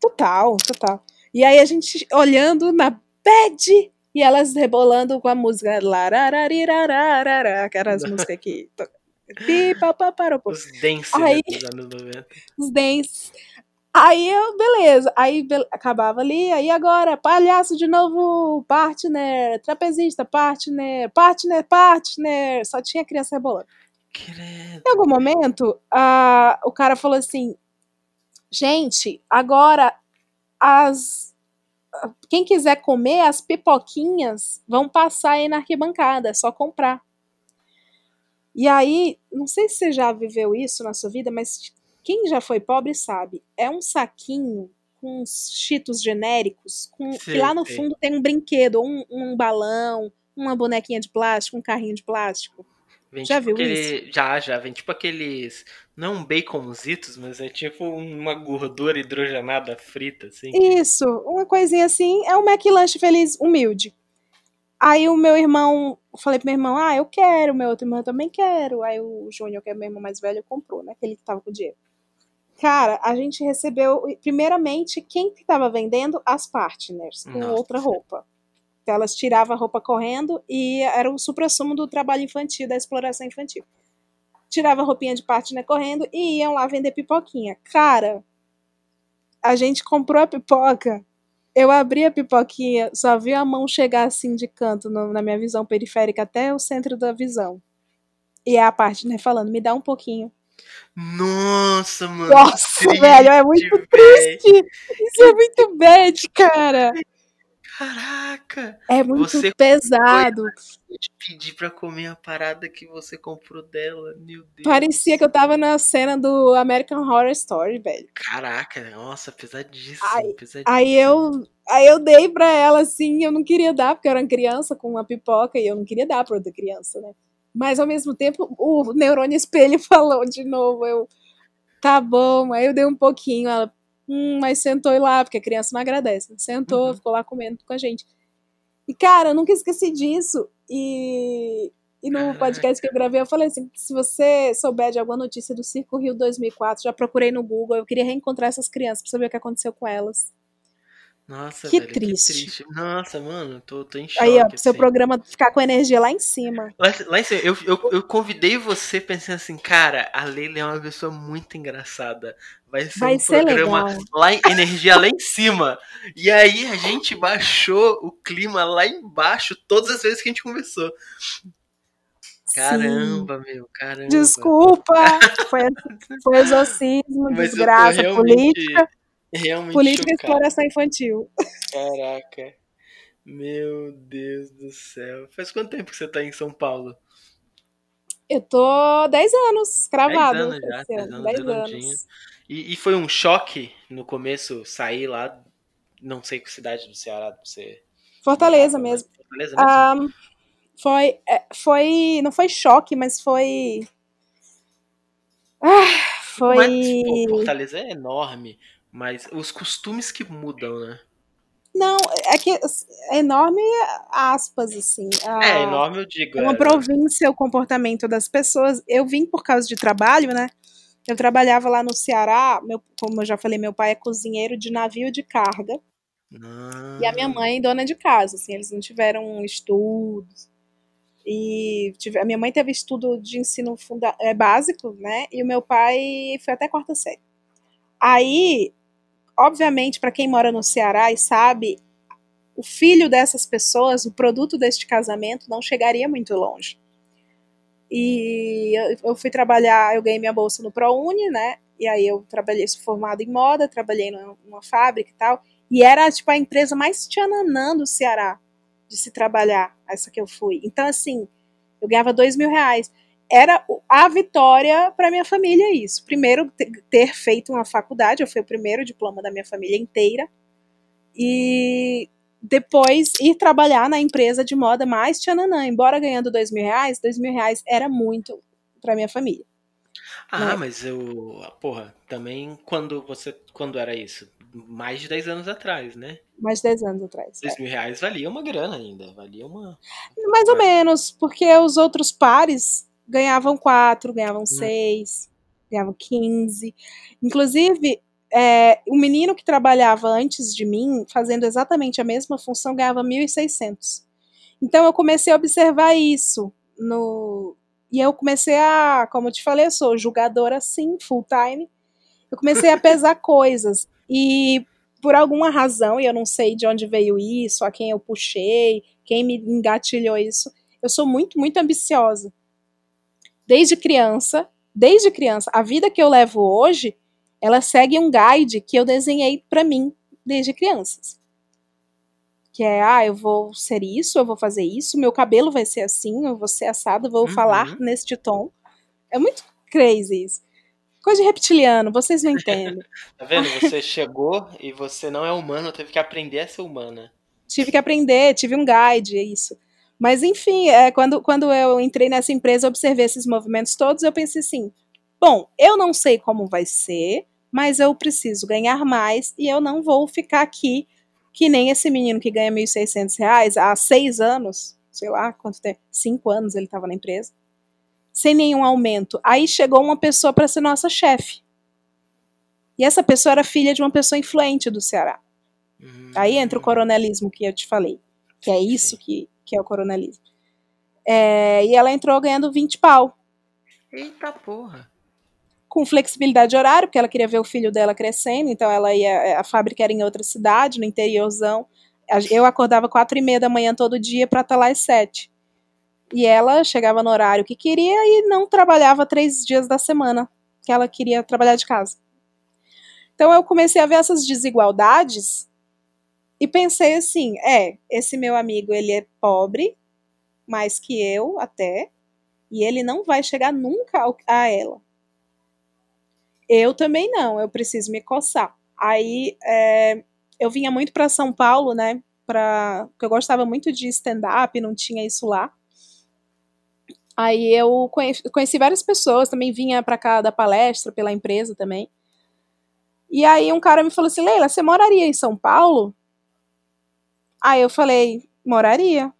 Total, total. E aí a gente olhando na bed e elas rebolando com a música larararirararara, que eram as músicas que. Os dance Aí- dos anos 90. os dentes. Aí eu, beleza. Aí be- acabava ali, aí agora, palhaço de novo, partner, trapezista, partner, partner, partner. Só tinha criança rebolando. Credo. Em algum momento, ah, o cara falou assim: gente, agora as. Quem quiser comer, as pipoquinhas vão passar aí na arquibancada, é só comprar. E aí, não sei se você já viveu isso na sua vida, mas quem já foi pobre sabe, é um saquinho com uns cheetos genéricos, com, Sei, que lá no sei. fundo tem um brinquedo, um, um balão, uma bonequinha de plástico, um carrinho de plástico. Vem Já tipo viu aquele... Já, já. Vem tipo aqueles... Não baconzitos, mas é tipo uma gordura hidrogenada frita, assim. Isso, uma coisinha assim, é um McLanche feliz, humilde. Aí o meu irmão, eu falei pro meu irmão, ah, eu quero, meu outro irmão eu também quero. Aí o Júnior, que é meu irmão mais velho, comprou, né? Aquele que tava com o dinheiro. Cara, a gente recebeu, primeiramente, quem que tava vendendo? As partners, com Nossa. outra roupa. Então, elas tiravam a roupa correndo e era o supra-sumo do trabalho infantil, da exploração infantil. Tirava a roupinha de partner correndo e iam lá vender pipoquinha. Cara, a gente comprou a pipoca, eu abri a pipoquinha, só vi a mão chegar assim de canto no- na minha visão periférica até o centro da visão. E a partner falando, me dá um pouquinho. Nossa, mano. Nossa, triste, velho, é muito triste. Isso é muito bad, cara. Caraca. É muito Você pesado. Eu te pedi pra comer a parada que você comprou dela. Meu Deus. Parecia que eu tava na cena do American Horror Story, velho. Caraca, nossa, pesadíssimo. Ai, pesadíssimo. Aí eu, aí eu dei pra ela assim, eu não queria dar, porque eu era uma criança com uma pipoca e eu não queria dar pra outra criança, né? Mas ao mesmo tempo, o neurônio espelho falou de novo, eu, tá bom, aí eu dei um pouquinho, ela, hum, mas sentou lá, porque a criança não agradece, sentou, Uhum. ficou lá comendo com a gente. E cara, eu nunca esqueci disso, e, e no podcast que eu gravei, eu falei assim, se você souber de alguma notícia do Circo Rio 2004, já procurei no Google, eu queria reencontrar essas crianças pra saber o que aconteceu com elas. Nossa, que velho, triste. que triste. Nossa, mano, tô, tô em choque. Aí, ó, pro seu assim. programa ficar com energia lá em cima. Lá, lá em cima, eu, eu, eu convidei você pensando assim, cara, a Leila é uma pessoa muito engraçada. Vai ser Vai um ser programa legal. lá em energia lá em cima. E aí a gente baixou o clima lá embaixo todas as vezes que a gente conversou. Caramba, meu, caramba. Sim. Desculpa. Foi, foi exorcismo, Mas desgraça, política. realmente Política e exploração infantil. Caraca. Meu Deus do céu. Faz quanto tempo que você tá em São Paulo? Eu tô 10 anos, cravado. 10 anos já, esse 10 ano, anos 10 redondinho. anos. E, e foi um choque no começo sair lá, não sei que cidade do Ceará você. Fortaleza mesmo. Fortaleza mesmo? Ah, foi, é, foi. Não foi choque, mas foi. Ah, foi. Mas, tipo, Fortaleza é enorme, mas os costumes que mudam, né? Não, é que é enorme aspas, assim. Ah, É, enorme eu digo. uma é, província o comportamento das pessoas. Eu vim por causa de trabalho, né? Eu trabalhava lá no Ceará, meu, como eu já falei, meu pai é cozinheiro de navio de carga Ah, e a minha mãe dona de casa, assim, eles não tiveram estudos. E tive- a minha mãe teve estudo de ensino funda- é, básico, né? E o meu pai foi até quarta série. Aí, obviamente, para quem mora no Ceará e sabe, o filho dessas pessoas, o produto deste casamento, não chegaria muito longe. E eu, fui trabalhar, eu ganhei minha bolsa no ProUni, né? E aí eu trabalhei, sou formada em moda, trabalhei numa, numa fábrica e tal. E era, tipo, a empresa mais tchananã do Ceará de se trabalhar, essa que eu fui. Então, assim, eu ganhava dois mil reais. Era a vitória para minha família isso. Primeiro, te- ter feito uma faculdade, eu fui o primeiro diploma da minha família inteira. E depois ir trabalhar na empresa de moda mais tchananã. Embora ganhando dois mil reais, dois mil reais era muito para minha família. Ah, né? mas eu. Porra, também quando você. Quando era isso? Mais de 10 anos atrás, né? Mais de 10 anos atrás. é. 2 mil reais valia uma grana ainda. Valia uma. Mais ou É. menos, porque os outros pares ganhavam quatro, ganhavam seis, ganhavam 15. Inclusive, é, o menino que trabalhava antes de mim, fazendo exatamente a mesma função, ganhava 1.600. Então eu comecei a observar isso no e eu comecei a, como eu te falei, eu sou julgadora assim, full time. Eu comecei a pesar coisas e por alguma razão, e eu não sei de onde veio isso, a quem eu puxei, quem me engatilhou isso, eu sou muito, muito ambiciosa. Desde criança, desde criança, a vida que eu levo hoje, ela segue um guide que eu desenhei para mim desde crianças. Que é, ah, eu vou ser isso, eu vou fazer isso, meu cabelo vai ser assim, eu vou ser assado, eu vou Uhum. falar neste tom. É muito crazy isso. Coisa de reptiliano, vocês não entendem. Tá vendo? Você chegou e você não é humano, teve que aprender a ser humana. tive que aprender, tive um guide, é isso. Mas enfim, é, quando, quando eu entrei nessa empresa, observei esses movimentos todos, eu pensei assim: bom, eu não sei como vai ser, mas eu preciso ganhar mais e eu não vou ficar aqui que nem esse menino que ganha R$ 1.600 há seis anos, sei lá quanto tempo, cinco anos ele estava na empresa, sem nenhum aumento. Aí chegou uma pessoa para ser nossa chefe. E essa pessoa era filha de uma pessoa influente do Ceará. Hum, Aí entra o coronelismo que eu te falei, que é isso que, que é o coronelismo. É, e ela entrou ganhando 20 pau, Eita porra. com flexibilidade de horário, porque ela queria ver o filho dela crescendo, então ela ia, a fábrica era em outra cidade, no interiorzão. Eu acordava quatro e meia da manhã todo dia para estar lá às sete. E ela chegava no horário que queria e não trabalhava três dias da semana, que ela queria trabalhar de casa. Então eu comecei a ver essas desigualdades e pensei assim, é, esse meu amigo, ele é pobre, mais que eu até, e ele não vai chegar nunca a ela. Eu também não, eu preciso me coçar. Aí é, eu vinha muito para São Paulo, né? Pra, porque eu gostava muito de stand-up, não tinha isso lá. Aí eu conheci, conheci várias pessoas, também vinha para cá da palestra pela empresa também. E aí um cara me falou assim: Leila, você moraria em São Paulo? Aí eu falei: moraria.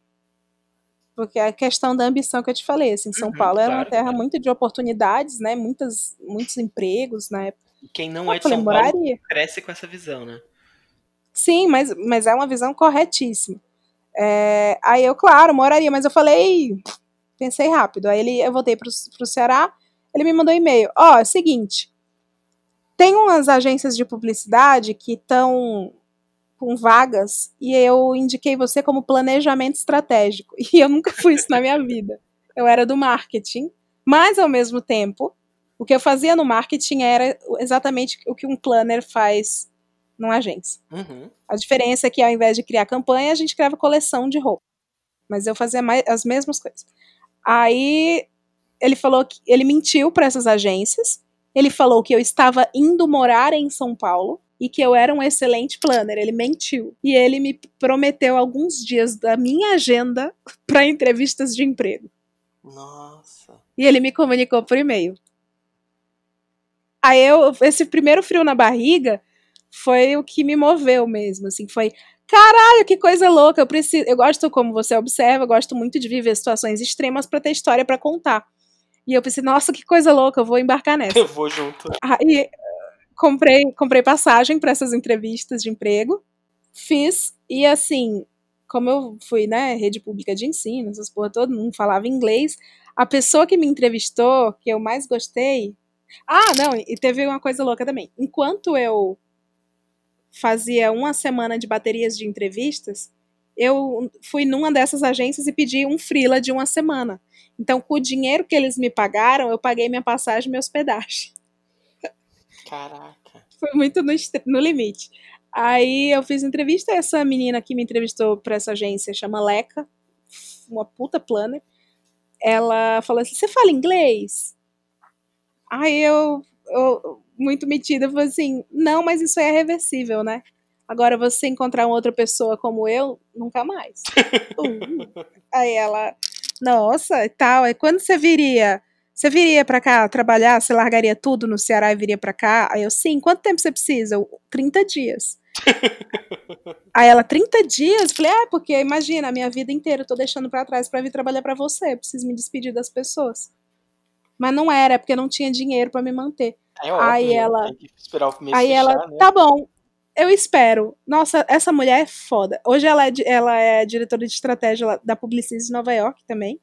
Porque a questão da ambição que eu te falei, assim, São Uhum, Paulo era uma claro, terra claro. muito de oportunidades, né? Muitas, muitos empregos na época. E quem não Eu é de falei, São Paulo moraria. cresce com essa visão, né? Sim, mas, mas é uma visão corretíssima. É, aí eu, claro, moraria, mas eu falei, pensei rápido. Aí ele, eu voltei pro, pro Ceará, ele me mandou um e-mail. Ó, é o seguinte, tem umas agências de publicidade que estão com vagas e eu indiquei você como planejamento estratégico. E eu nunca fui isso na minha vida. Eu era do marketing, mas ao mesmo tempo, o que eu fazia no marketing era exatamente o que um planner faz numa agência. Uhum. A diferença é que ao invés de criar campanha, a gente criava coleção de roupa. Mas eu fazia mais, as mesmas coisas. Aí ele falou que ele mentiu para essas agências. Ele falou que eu estava indo morar em São Paulo e que eu era um excelente planner. Ele mentiu. E ele me prometeu alguns dias da minha agenda para entrevistas de emprego. Nossa. E ele me comunicou por e-mail. Aí eu, esse primeiro frio na barriga foi o que me moveu mesmo, assim, foi caralho, que coisa louca, eu preciso, eu gosto como você observa, eu gosto muito de viver situações extremas para ter história para contar. E eu pensei, nossa, que coisa louca, eu vou embarcar nessa. Eu vou junto. Aí comprei, comprei passagem para essas entrevistas de emprego, fiz e assim, como eu fui, né, rede pública de ensino, essas porra todo mundo falava inglês, a pessoa que me entrevistou, que eu mais gostei, ah, não, e teve uma coisa louca também. Enquanto eu fazia uma semana de baterias de entrevistas, eu fui numa dessas agências e pedi um freela de uma semana. Então, com o dinheiro que eles me pagaram, eu paguei minha passagem e minha hospedagem. Caraca. Foi muito no, no limite. Aí eu fiz entrevista, essa menina que me entrevistou para essa agência chama Leca, uma puta planner. Ela falou assim: Você fala inglês? Aí eu, eu muito metida, falei assim: Não, mas isso aí é reversível, né? Agora você encontrar uma outra pessoa como eu, nunca mais. Uh. Aí ela, nossa, e tal. Aí quando você viria? Você viria pra cá trabalhar? Você largaria tudo no Ceará e viria pra cá? Aí eu, sim. Quanto tempo você precisa? Eu, 30 dias. Aí ela, 30 dias? Falei, é, porque imagina, a minha vida inteira eu tô deixando pra trás pra vir trabalhar pra você. Eu preciso me despedir das pessoas. Mas não era, é porque não tinha dinheiro pra me manter. É óbvio. Aí ela- Tem que esperar o mês Aí fechar, ela, né? tá bom, eu espero. Nossa, essa mulher é foda. Hoje ela é, ela é diretora de estratégia da Publicis de Nova York também.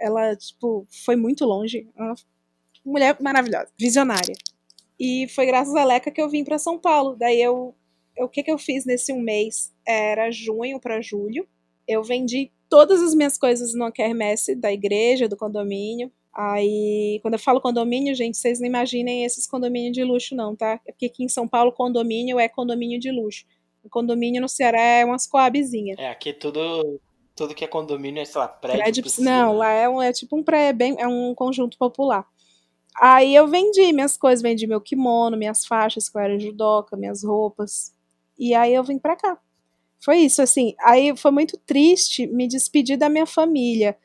Ela, tipo, foi muito longe. Uma mulher maravilhosa, visionária. E foi graças a Leca que eu vim pra São Paulo. Daí eu, eu- o que que eu fiz nesse um mês? Era junho pra julho. Eu vendi todas as minhas coisas no quermesse da igreja, do condomínio. Aí, quando eu falo condomínio, gente, vocês não imaginem esses condomínios de luxo, não, tá? É porque aqui em São Paulo, condomínio é condomínio de luxo. O condomínio no Ceará é umas coabzinhas. É, aqui tudo, tudo que é condomínio é, sei lá, prédio, Prédio, piscina. não, lá é, um- é tipo um pré, bem, é um conjunto popular. Aí eu vendi minhas coisas, vendi meu kimono, minhas faixas, que eu era judoca, minhas roupas. E aí eu vim pra cá. Foi isso, assim. Aí foi muito triste me despedir da minha família,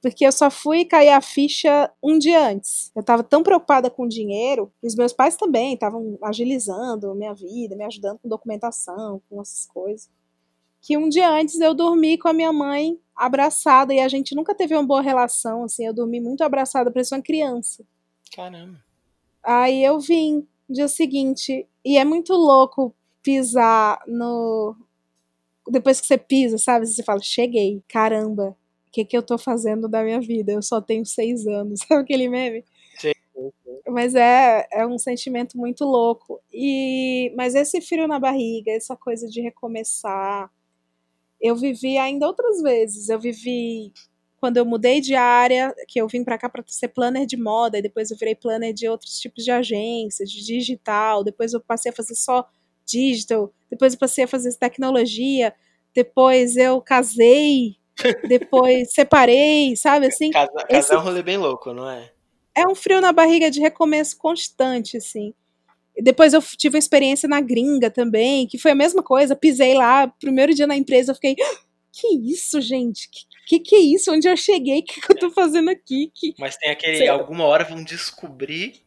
porque eu só fui cair a ficha um dia antes. Eu tava tão preocupada com o dinheiro, os meus pais também estavam agilizando a minha vida, me ajudando com documentação, com essas coisas. Que um dia antes eu dormi com a minha mãe abraçada e a gente nunca teve uma boa relação, assim. Eu dormi muito abraçada, parecia uma criança. Caramba. Aí eu vim no dia seguinte. E é muito louco pisar no. Depois que você pisa, sabe? Você fala, cheguei. Caramba, o que, que eu tô fazendo da minha vida? Eu só tenho seis anos. Sabe aquele meme? Sim. Mas é, é um sentimento muito louco. E Mas esse frio na barriga, essa coisa de recomeçar. Eu vivi ainda outras vezes. Eu vivi quando eu mudei de área, que eu vim para cá para ser planner de moda, e depois eu virei planner de outros tipos de agências, de digital, depois eu passei a fazer só digital, depois eu passei a fazer tecnologia, depois eu casei, depois separei, sabe assim? Casar, casar Esse- é um rolê bem louco, não é? É um frio na barriga de recomeço constante, assim. Depois eu tive uma experiência na gringa também, que foi a mesma coisa. Pisei lá, primeiro dia na empresa, eu fiquei, "Ah, que isso, gente? Que, que que é isso? Onde eu cheguei? O que, que eu tô fazendo aqui? Que... Mas tem aquele. Sei. Alguma hora vão descobrir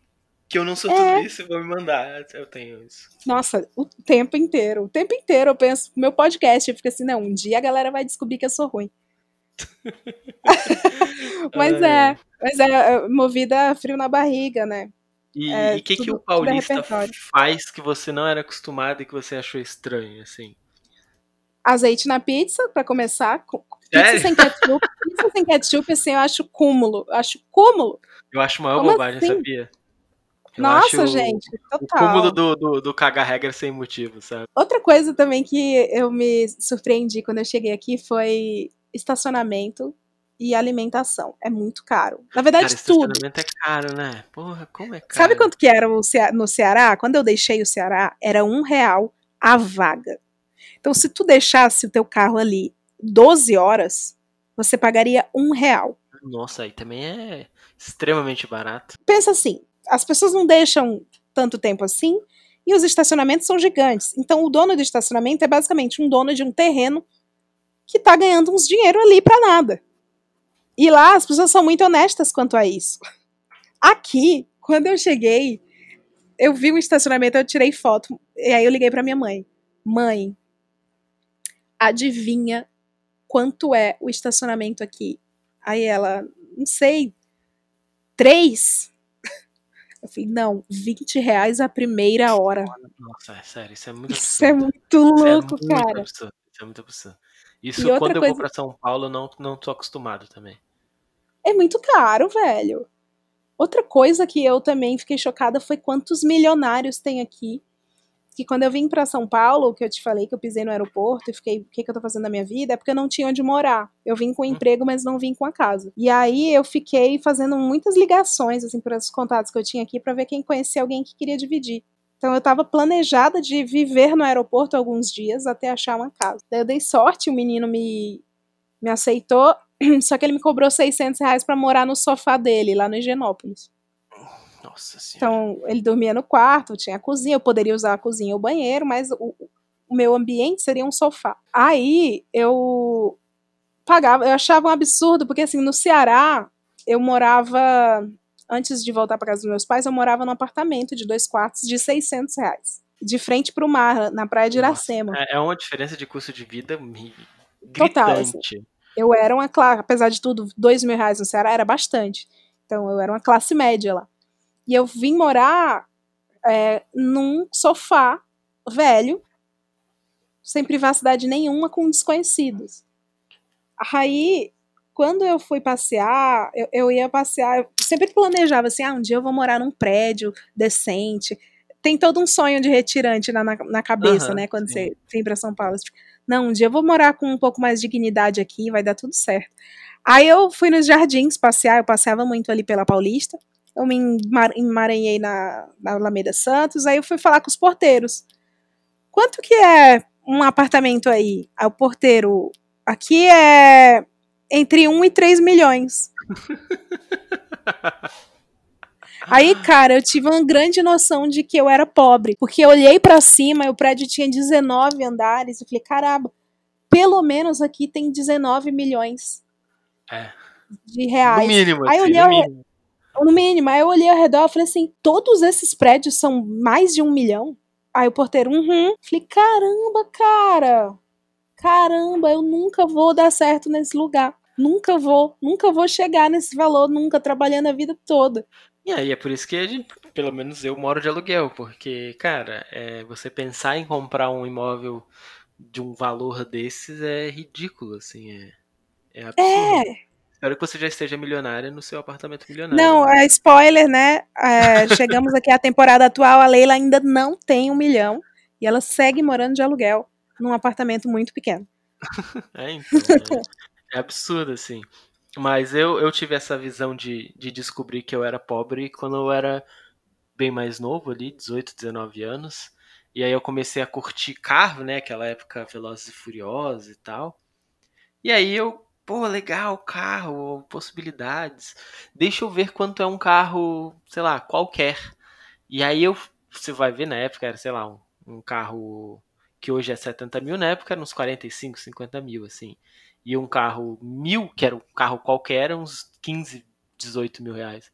que eu não sou É. tudo isso e vão me mandar. Eu tenho isso. Nossa, o tempo inteiro. O tempo inteiro eu penso, meu podcast, eu fico assim, não, um dia a galera vai descobrir que eu sou ruim. Mas Ai, é, mas é, é movida a frio na barriga, né? E É, o que, que tudo- o é paulista repertório. faz que você não era acostumado e que você achou estranho, assim? Azeite na pizza, pra começar. Pizza sem ketchup. Pizza sem ketchup, assim, eu acho cúmulo. Eu acho cúmulo. Eu acho maior Como bobagem, assim? sabia? Eu Nossa, gente, O total. cúmulo do, do, do cagar regra sem motivo, sabe? Outra coisa também que eu me surpreendi quando eu cheguei aqui foi estacionamento e alimentação. É muito caro. Na verdade, Cara, tudo. estacionamento é caro, né? Porra, como é caro? Sabe quanto que era no Ceará? Quando eu deixei o Ceará, era um real a vaga. Então, se tu deixasse o teu carro ali 12 horas, você pagaria um real. Nossa, aí também é extremamente barato. Pensa assim, as pessoas não deixam tanto tempo assim e os estacionamentos são gigantes. Então, o dono do estacionamento é basicamente um dono de um terreno que tá ganhando uns dinheiro ali pra nada. E lá as pessoas são muito honestas quanto a isso. Aqui, quando eu cheguei, eu vi um estacionamento, eu tirei foto, e aí eu liguei pra minha mãe. Mãe, adivinha quanto é o estacionamento aqui? Aí ela, não sei, três? Eu falei, não, 20 reais a primeira hora. Nossa, é sério, isso é muito Isso é absurdo. muito Isso é louco, muito cara. absurdo. Isso é muito absurdo. Isso quando eu coisa- vou pra São Paulo, eu não, não tô acostumado também. É muito caro, velho. Outra coisa que eu também fiquei chocada foi quantos milionários tem aqui. Que quando eu vim pra São Paulo, que eu te falei que eu pisei no aeroporto e fiquei, o que, que eu tô fazendo na minha vida? É porque eu não tinha onde morar. Eu vim com um emprego, mas não vim com a casa. E aí eu fiquei fazendo muitas ligações, assim, para os contatos que eu tinha aqui, pra ver quem conhecia alguém que queria dividir. Então eu tava planejada de viver no aeroporto alguns dias até achar uma casa. Daí eu dei sorte, o menino me, me aceitou, só que ele me cobrou 600 reais pra morar no sofá dele, lá no Higienópolis. Nossa senhora. Então, ele dormia no quarto, tinha a cozinha, eu poderia usar a cozinha ou o banheiro, mas o, o meu ambiente seria um sofá. Aí eu pagava, eu achava um absurdo, porque assim, no Ceará, eu morava, antes de voltar para casa dos meus pais, eu morava num apartamento de dois quartos de 600 reais. De frente pro mar, na praia de Nossa, Iracema. É é uma diferença de custo de vida mi- Total, assim. Eu era uma classe, apesar de tudo, dois mil reais no Ceará era bastante. Então eu era uma classe média lá. E eu vim morar é, num sofá velho, sem privacidade nenhuma, com desconhecidos. Aí, quando eu fui passear, eu, eu ia passear, eu sempre planejava assim, ah, um dia eu vou morar num prédio decente. Tem todo um sonho de retirante na, na, na cabeça, Aham, né, quando sim. você vem pra São Paulo. Tipo, não, um dia eu vou morar com um pouco mais de dignidade aqui, vai dar tudo certo. Aí eu fui nos jardins passear, eu passeava muito ali pela Paulista. Eu me emar- emaranhei na, na Alameda Santos, aí eu fui falar com os porteiros. Quanto que é um apartamento aí? Aí o porteiro, aqui é entre 1 e 3 milhões. Aí, cara, eu tive uma grande noção de que eu era pobre, porque eu olhei pra cima e o prédio tinha 19 andares e falei, caramba, pelo menos aqui tem 19 milhões É. de reais. No mínimo, Aí eu assim, olhei no ao- mínimo. No mínimo, aí eu olhei ao redor e falei assim: todos esses prédios são mais de um milhão? Aí o porteiro, uhum. Falei, caramba, cara. Caramba, eu nunca vou dar certo nesse lugar. Nunca vou, nunca vou chegar nesse valor, nunca, trabalhando a vida toda. E aí é por isso que gente, pelo menos eu moro de aluguel, porque, cara, é, você pensar em comprar um imóvel de um valor desses é ridículo, assim, é, é absurdo. É, Espero que você já esteja milionária no seu apartamento milionário. não, é spoiler, né? É, chegamos aqui à temporada atual, a Leila ainda não tem um milhão e ela segue morando de aluguel num apartamento muito pequeno. É, então, é, é absurdo, assim. Mas eu, eu tive essa visão de, de descobrir que eu era pobre quando eu era bem mais novo ali, 18, 19 anos. E aí eu comecei a curtir carro, né? Aquela época Velozes e Furiosos e tal. E aí eu, pô, legal, carro, possibilidades. Deixa eu ver quanto é um carro, sei lá, qualquer. E aí eu, você vai ver na época, era, sei lá, um, um carro que hoje é 70 mil, na época era uns 45, 50 mil, assim. E um carro mil, que era um carro qualquer, uns 15, 18 mil reais.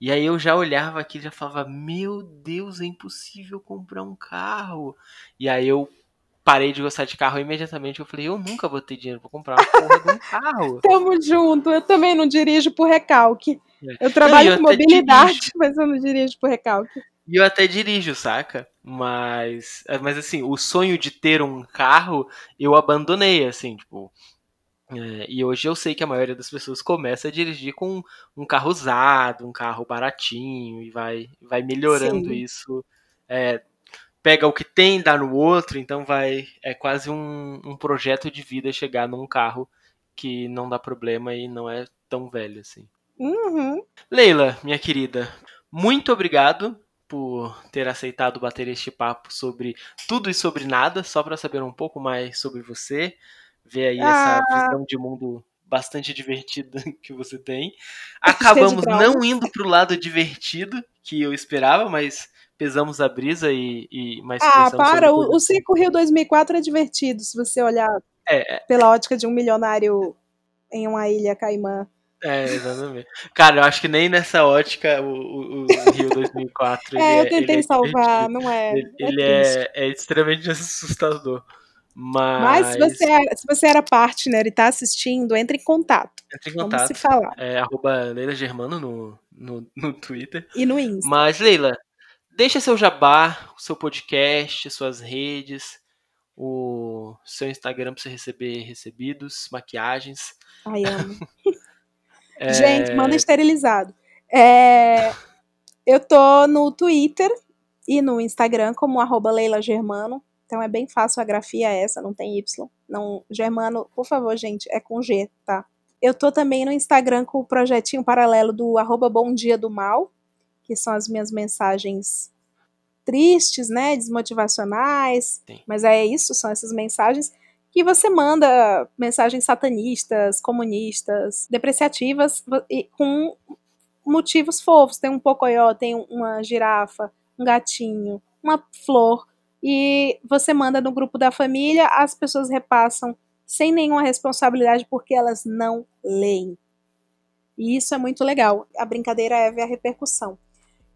E aí eu já olhava aqui e já falava, meu Deus, é impossível comprar um carro. E aí eu parei de gostar de carro imediatamente. Eu falei, eu nunca vou ter dinheiro pra comprar uma porra de um carro. Tamo junto, eu também não dirijo por recalque. É. Eu trabalho Não, eu com mobilidade, dirijo. mas eu não dirijo por recalque. E eu até dirijo, saca? Mas, mas assim, o sonho de ter um carro eu abandonei, assim, tipo. É, e hoje eu sei que a maioria das pessoas começa a dirigir com um carro usado, um carro baratinho, e vai, vai melhorando Sim. isso. É, pega o que tem, dá no outro, então vai. É quase um, um projeto de vida chegar num carro que não dá problema e não é tão velho assim. Uhum. Leila, minha querida, muito obrigado por ter aceitado bater este papo sobre tudo e sobre nada, só para saber um pouco mais sobre você, ver aí essa Ah. visão de mundo bastante divertida que você tem. Acabamos não indo pro lado divertido que eu esperava, mas pesamos a brisa e, e mais Ah, para, o, o Circo Rio 2004 é divertido, se você olhar É, é, pela ótica de um milionário em uma ilha caimã. é, exatamente. Cara, eu acho que nem nessa ótica o, o- o Rio 2004 ele É, eu tentei é salvar, não é? Ele, é ele é, é extremamente assustador. Mas, Mas se você, era, se você era partner e tá assistindo, entre em contato. entre em Vamos contato. se falar. É arroba Leila Germano no, no, no Twitter. E no Insta. Mas, Leila, deixa seu jabá, seu podcast, suas redes, o seu Instagram pra você receber recebidos, maquiagens. Ai, amo. É, Gente, manda esterilizado. É, eu tô no Twitter e no Instagram como arroba Leila Germano. Então é bem fácil a grafia essa, não tem Y. Não, Germano, por favor, gente, é com G, tá? Eu tô também no Instagram com o projetinho paralelo do arroba Bom Dia do Mal, que são as minhas mensagens tristes, né, desmotivacionais, Sim. mas é isso, são essas mensagens que você manda mensagens satanistas, comunistas, depreciativas e com motivos fofos. Tem um pocoyó, tem uma girafa, um gatinho, uma flor. E você manda no grupo da família, as pessoas repassam sem nenhuma responsabilidade porque elas não leem. E isso é muito legal. A brincadeira é ver a repercussão.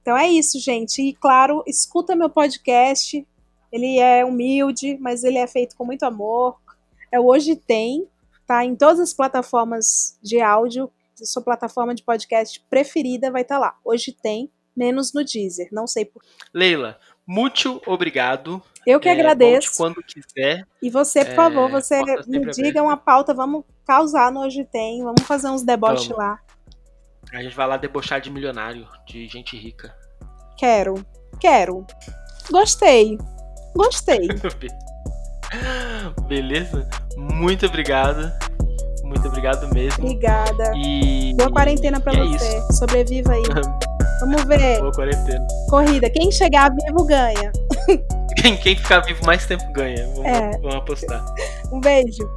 Então é isso, gente. E claro, escuta meu podcast. Ele é humilde, mas ele é feito com muito amor. É Hoje Tem, tá? Em todas as plataformas de áudio. Sua plataforma de podcast preferida vai estar lá. Hoje tem, menos no Deezer. Não sei por Leila, muito obrigado. Eu que É, agradeço. quando quiser. E você, por É, favor, você porta me diga aberta. uma pauta, vamos causar no Hoje Tem, vamos fazer uns deboches Vamos. lá. A gente vai lá debochar de milionário, de gente rica. Quero, quero. Gostei, gostei. Beleza? Muito obrigado. Muito obrigado mesmo. Obrigada. E. Boa quarentena pra e é você. isso. Sobreviva aí. Vamos ver. Boa quarentena. Corrida. Quem chegar vivo ganha. Quem, quem ficar vivo mais tempo ganha. Vamos, É. vamos apostar. Um beijo.